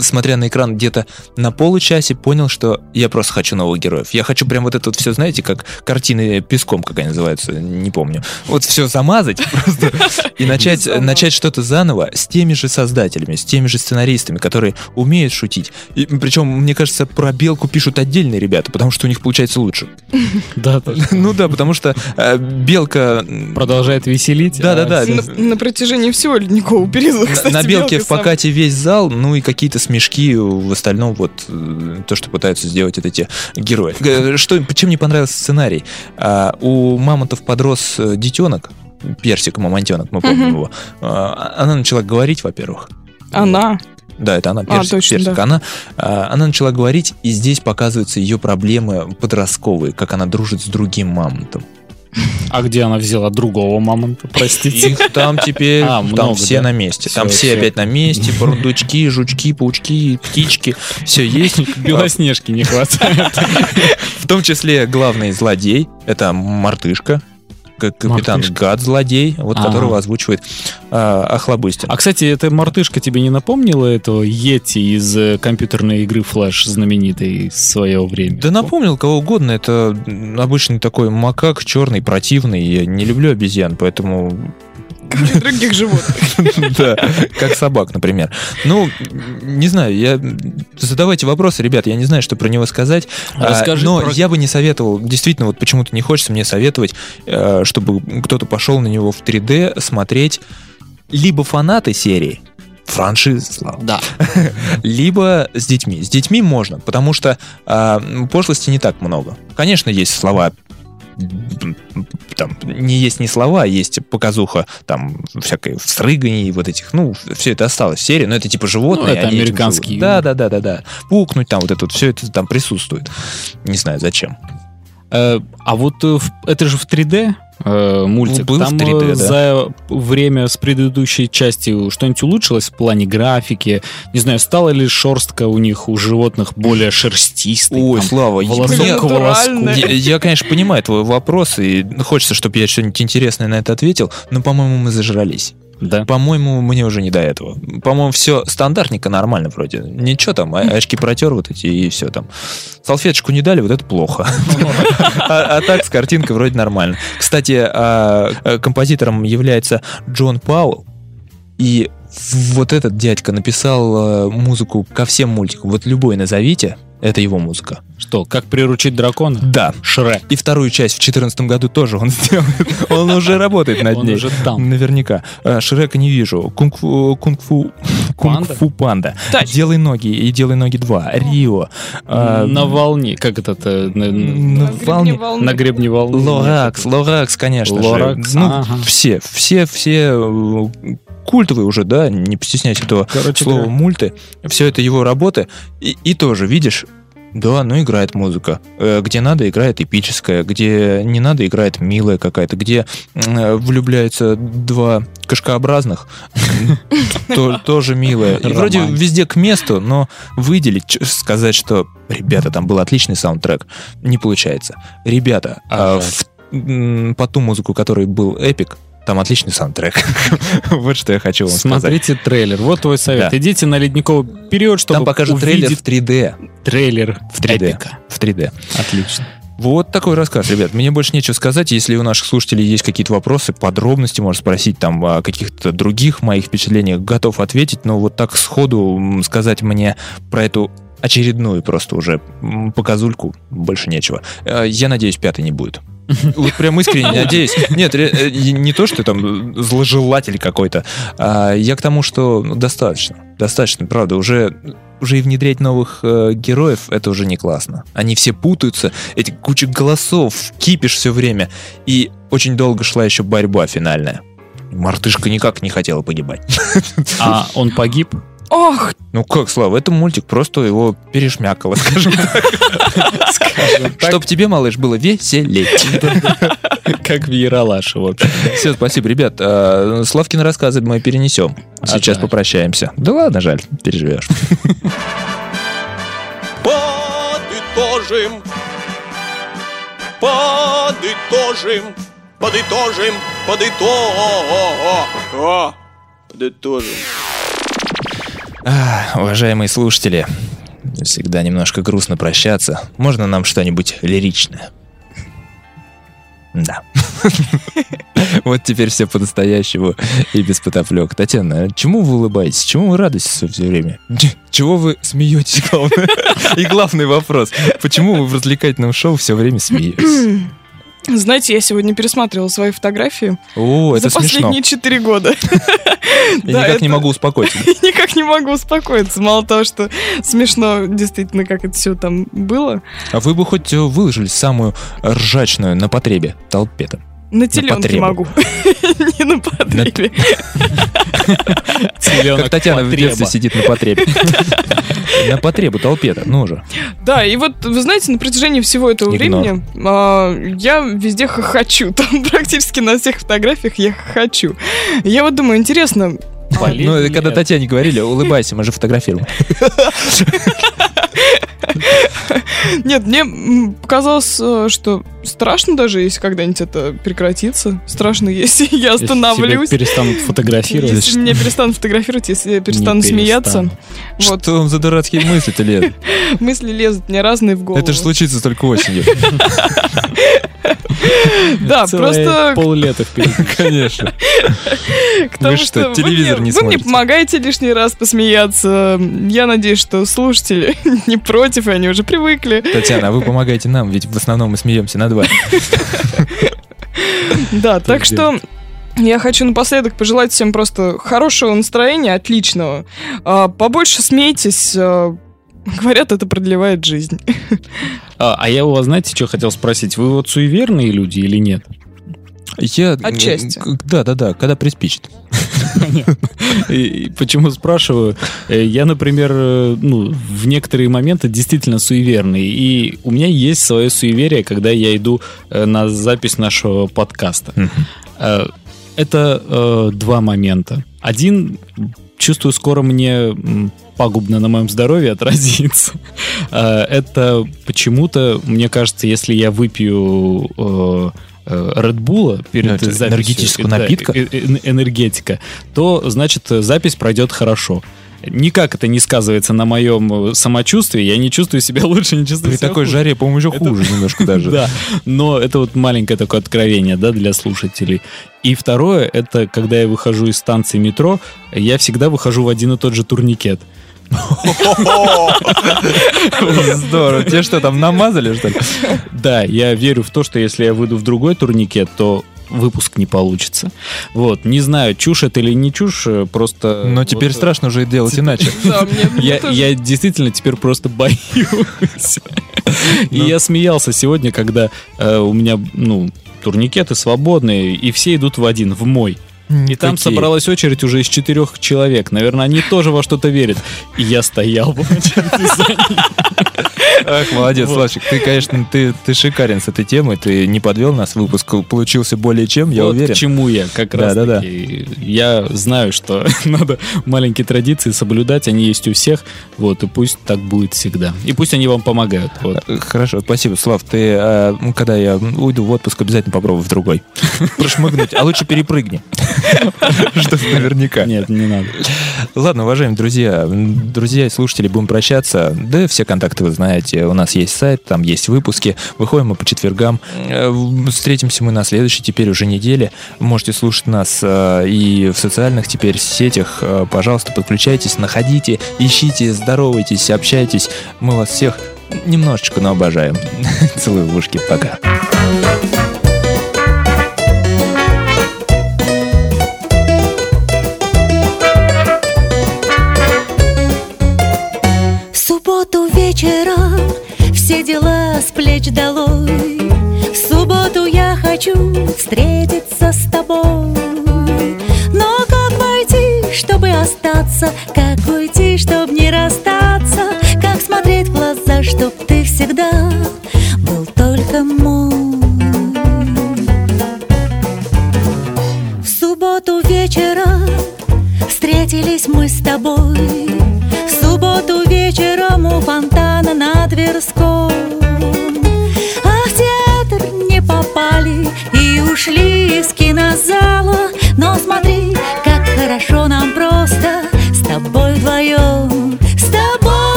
смотря на экран где-то на получасе, понял, что я просто хочу новых героев. Я хочу прям вот это вот все, знаете, как картины песком, как они называются, не помню. Вот все замазать просто и начать, начать что-то заново с теми же создателями, с теми же сценаристами, которые умеют шутить. И, причем, мне кажется, про белку пишут отдельные ребята, потому что у них получается лучше. Да, да. Ну да, потому что э, белка... Продолжает веселить. Да-да-да. а На, на протяжении всего ледникового периода, На- белке в покате весь зал, ну и какие-то смешки в остальном, вот э, то, что пытаются сделать вот эти герои. Что, чем мне понравился сценарий? А, у мамонтов подрос э, детенок, персик, мамонтенок, мы помним его. А, Она начала говорить, во-первых. Она. Да, это она, персик. точно, персик. да. Она, а, она начала говорить, и здесь показываются ее проблемы подростковые, как она дружит с другим мамонтом. А где она взяла другого мамонта, простите? Их там теперь, А, там много, все да? на месте. Там Всё, все всё. опять на месте, бурундучки, жучки, паучки, птички, все есть. Белоснежки не хватает. В том числе главный злодей, это мартышка, капитан Мартышка. Гад злодей, вот Ага. которого озвучивает а, Охлобыстин. А, кстати, эта мартышка тебе не напомнила этого Йети из э, компьютерной игры Flash знаменитой своего времени? Да напомнил кого угодно, это обычный такой макак, черный, противный. Я не люблю обезьян, поэтому других животных. Да, как собак, например. Ну, не знаю, я... Задавайте вопросы, ребят, я не знаю, что про него сказать. А, Расскажи Но про- я бы не советовал, действительно, вот почему-то не хочется мне советовать, э, чтобы кто-то пошел на него в 3D смотреть либо фанаты серии, франшизы, слава, Да. либо с детьми. С детьми можно, потому что а, пошлости не так много. Конечно, есть слова там не есть не слова, а есть показуха там всякой срыганий вот этих, ну, все это осталось в серии, но это типа животные. Ну, это американские. Да, да, да, да, да. Пукнуть там вот это вот, все это там присутствует. Не знаю, зачем. Э, А вот э, это же в 3D э, мультик. Был в Там 3D, э, да. за время с предыдущей части что-нибудь улучшилось в плане графики? Не знаю, стала ли шерстка у них, у животных, более шерстистой? Ой, там, Слава, волосок я- к волоску. Я, я, конечно, понимаю твой вопрос, и хочется, чтобы я что-нибудь интересное на это ответил, но, по-моему, мы зажрались. Да. По-моему, мне уже не до этого. По-моему, все стандартненько, нормально вроде. Ничего там, а- очки протер вот эти и все там. Салфеточку не дали, вот это плохо. А а так с картинкой вроде нормально. Кстати, а, э, композитором является Джон Пауэлл. И вот этот дядька написал э, музыку ко всем мультикам. Вот любой назовите, это его музыка. Что, как приручить дракона? Да. Шрек. И вторую часть в 2014 году тоже он сделает. Он уже работает над Он ней. уже там. Наверняка. А, Шрека не вижу. Кунг-фу... Кунг-фу... Панда? Кунг-фу панда. Делай ноги и делай ноги 2. Рио. А, На волне. Как это? на- волне. На гребне волны. Лоракс, Лоракс, конечно Лоракс. Ну, все, все, все э, культовые уже, да, не постесняйся этого Короче слова говоря. мульты. Все это его работы. И, и тоже, видишь, да, ну играет музыка. Э, Где надо, играет эпическая. Где не надо, играет милая какая-то. Где э, влюбляются два кашкообразных, то- тоже милая. И вроде везде к месту, но выделить, сказать, что, ребята, там был отличный саундтрек, не получается. Ребята, а, в- по ту музыку, который был эпик, там отличный саундтрек. Вот что я хочу вам сказать. Смотрите трейлер. Вот твой совет. Да. Идите на ледниковый период, чтобы Там покажут трейлер в увидеть 3D. трейлер В 3D. эпика. В 3D. Отлично. Вот такой рассказ, ребят. Мне больше нечего сказать. Если у наших слушателей есть какие-то вопросы, подробности, можно спросить там о каких-то других моих впечатлениях, готов ответить. Но вот так сходу сказать мне про эту очередную просто уже показульку больше нечего. Э, Я надеюсь, пятый не будет. Вот прям искренне надеюсь. Нет, э, не то, что там зложелатель какой-то. а Я к тому, что ну, достаточно. Достаточно, правда. Уже уже и внедрять новых э, героев, это уже не классно. Они все путаются, эти куча голосов, кипиш все время. И очень долго шла еще борьба финальная. Мартышка никак не хотела погибать. А он погиб? Ох, Ну как, Слава, это мультик, просто его перешмякало, скажем так. Чтоб тебе, малыш, было веселей. Как в Яралаше, в общем. Все, спасибо, ребят. э, Славкины рассказы мы перенесем. Сейчас попрощаемся. Да ладно, жаль, переживешь. Подытожим. Подытожим. Подытожим. Подытожим. Подытожим. А, Уважаемые слушатели, всегда немножко грустно прощаться. Можно нам что-нибудь лиричное? Да. Вот теперь все по-настоящему и без потоплек. Татьяна, а чему вы улыбаетесь? Чему вы радуетесь все время? Чего вы смеетесь, главное? И главный вопрос. Почему вы в развлекательном шоу все время смеетесь? Знаете, я сегодня пересматривала свои фотографии О, это за последние четыре года. Я Да, никак не могу успокоиться. Никак не могу успокоиться. Мало того, что смешно действительно, как это все там было. А вы бы хоть э, выложили самую ржачную на потребе толпе-то? На теленке потребу. могу. Не на потребе. Как Татьяна в детстве сидит на потребе. На потребу толпе-то, ну же. Да, и вот, вы знаете, на протяжении всего этого времени а, я везде хохочу. Там практически на всех фотографиях я хохочу. Я вот думаю, интересно, Ну, это когда Татьяне говорили, улыбайся, мы же фотографируем. Нет, мне показалось, э, что страшно даже, если когда-нибудь это прекратится. Страшно, если я Если тебя остановлюсь. перестанут фотографировать. Если меня перестанут фотографировать, если я перестану Не смеяться. Вот, Что вам за дурацкие мысли-то, Лен? мысли лезут мне разные в голову. Это же случится только осенью. Да, просто поллета впереди. Конечно. Вы что, телевизор не Вы мне смотрите? помогаете лишний раз посмеяться. Я надеюсь, что слушатели не против, и они уже привыкли. Татьяна, а вы помогаете нам, ведь в основном мы смеемся над вами. Да, так что я хочу напоследок пожелать всем просто хорошего настроения, отличного. А, Побольше смейтесь. Говорят, это продлевает жизнь. А, а я у вас, знаете, что хотел спросить? Вы вот суеверные люди или нет? Я... Отчасти. Да, да, да, когда приспичит. Почему спрашиваю? Э, Я, например, э, ну, в некоторые моменты действительно суеверный. И у меня есть свое суеверие, когда я иду э, на запись нашего подкаста. Это э, два момента. Один, чувствую, скоро мне пагубно на моем здоровье отразится. Э, Это почему-то, мне кажется, если я выпью э, э, Red Bull перед Ну, это записью, энергетического да, напитка? э, энергетика, то, значит, запись пройдет хорошо. Никак это не сказывается на моем самочувствии, я не чувствую себя лучше, не чувствую При себя такой хуже. жаре, по-моему, еще хуже немножко даже. Да, но это вот маленькое такое откровение, да, для слушателей. И второе, это когда я выхожу из станции метро, я всегда выхожу в один и тот же турникет. Здорово. Тебе что, там намазали, что ли? Да, я верю в то, что если я выйду в другой турникет, то выпуск не получится. Вот, не знаю, чушь это или не чушь, э, просто... Но теперь вот, э, страшно уже делать иначе. Да, мне- мне Я, тоже. я действительно теперь просто боюсь. И Ну. я смеялся сегодня, когда э, у меня, ну, турникеты свободные, и все идут в один, в мой. И там Какие? собралась очередь уже из четырех человек. Наверное, они тоже во что-то верят. И я стоял в очереди за ними. Ах, молодец, Славчик. Ты, конечно, ты, ты шикарен с этой темой. Ты не подвел нас. Выпуск получился более чем, я вот уверен. к чему я как Да, раз да, да. таки. Я знаю, что надо маленькие традиции соблюдать, они есть у всех, вот, и пусть так будет всегда. И пусть они вам помогают. Вот. Э, Хорошо, спасибо, Слав. Ты, а, ну, когда я уйду в отпуск, обязательно попробуй в другой. Прошмыгнуть, а лучше перепрыгни. Чтобы наверняка. Нет, не надо. Ладно, уважаемые друзья, друзья и слушатели, будем прощаться. Да, все контакты вы знаете. У нас есть сайт, там есть выпуски. Выходим мы по четвергам. Э, Встретимся мы на следующей, теперь уже неделе. Можете слушать нас э, и в социальных теперь сетях. Э, Пожалуйста, подключайтесь, находите, ищите, здоровайтесь, общайтесь. Мы вас всех немножечко, но обожаем. Целую в ушки. Пока. Вечером все дела с плеч долой В субботу я хочу встретиться с тобой Но как войти, чтобы остаться? Как уйти, чтобы не расстаться? Как смотреть в глаза, чтоб ты всегда был только мой? В субботу вечером Встретились мы с тобой вечером у фонтана на Тверском А в театр не попали и ушли из кинозала. Но смотри, как хорошо нам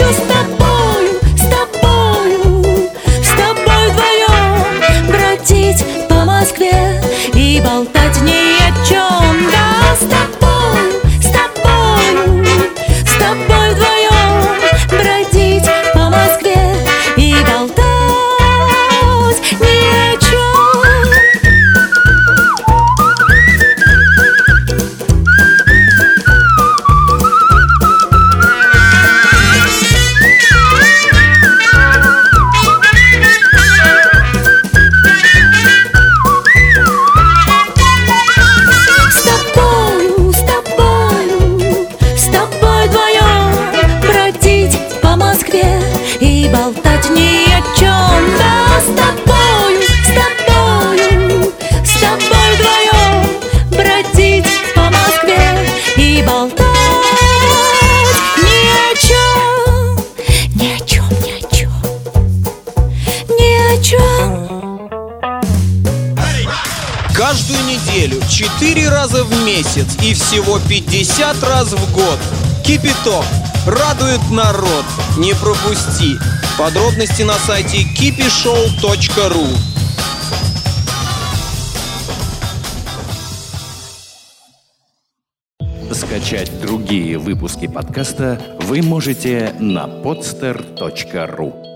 говорил, Кипяток. Радует народ. Не пропусти. Подробности на сайте kipishow.ru Скачать другие выпуски подкаста вы можете на podster.ru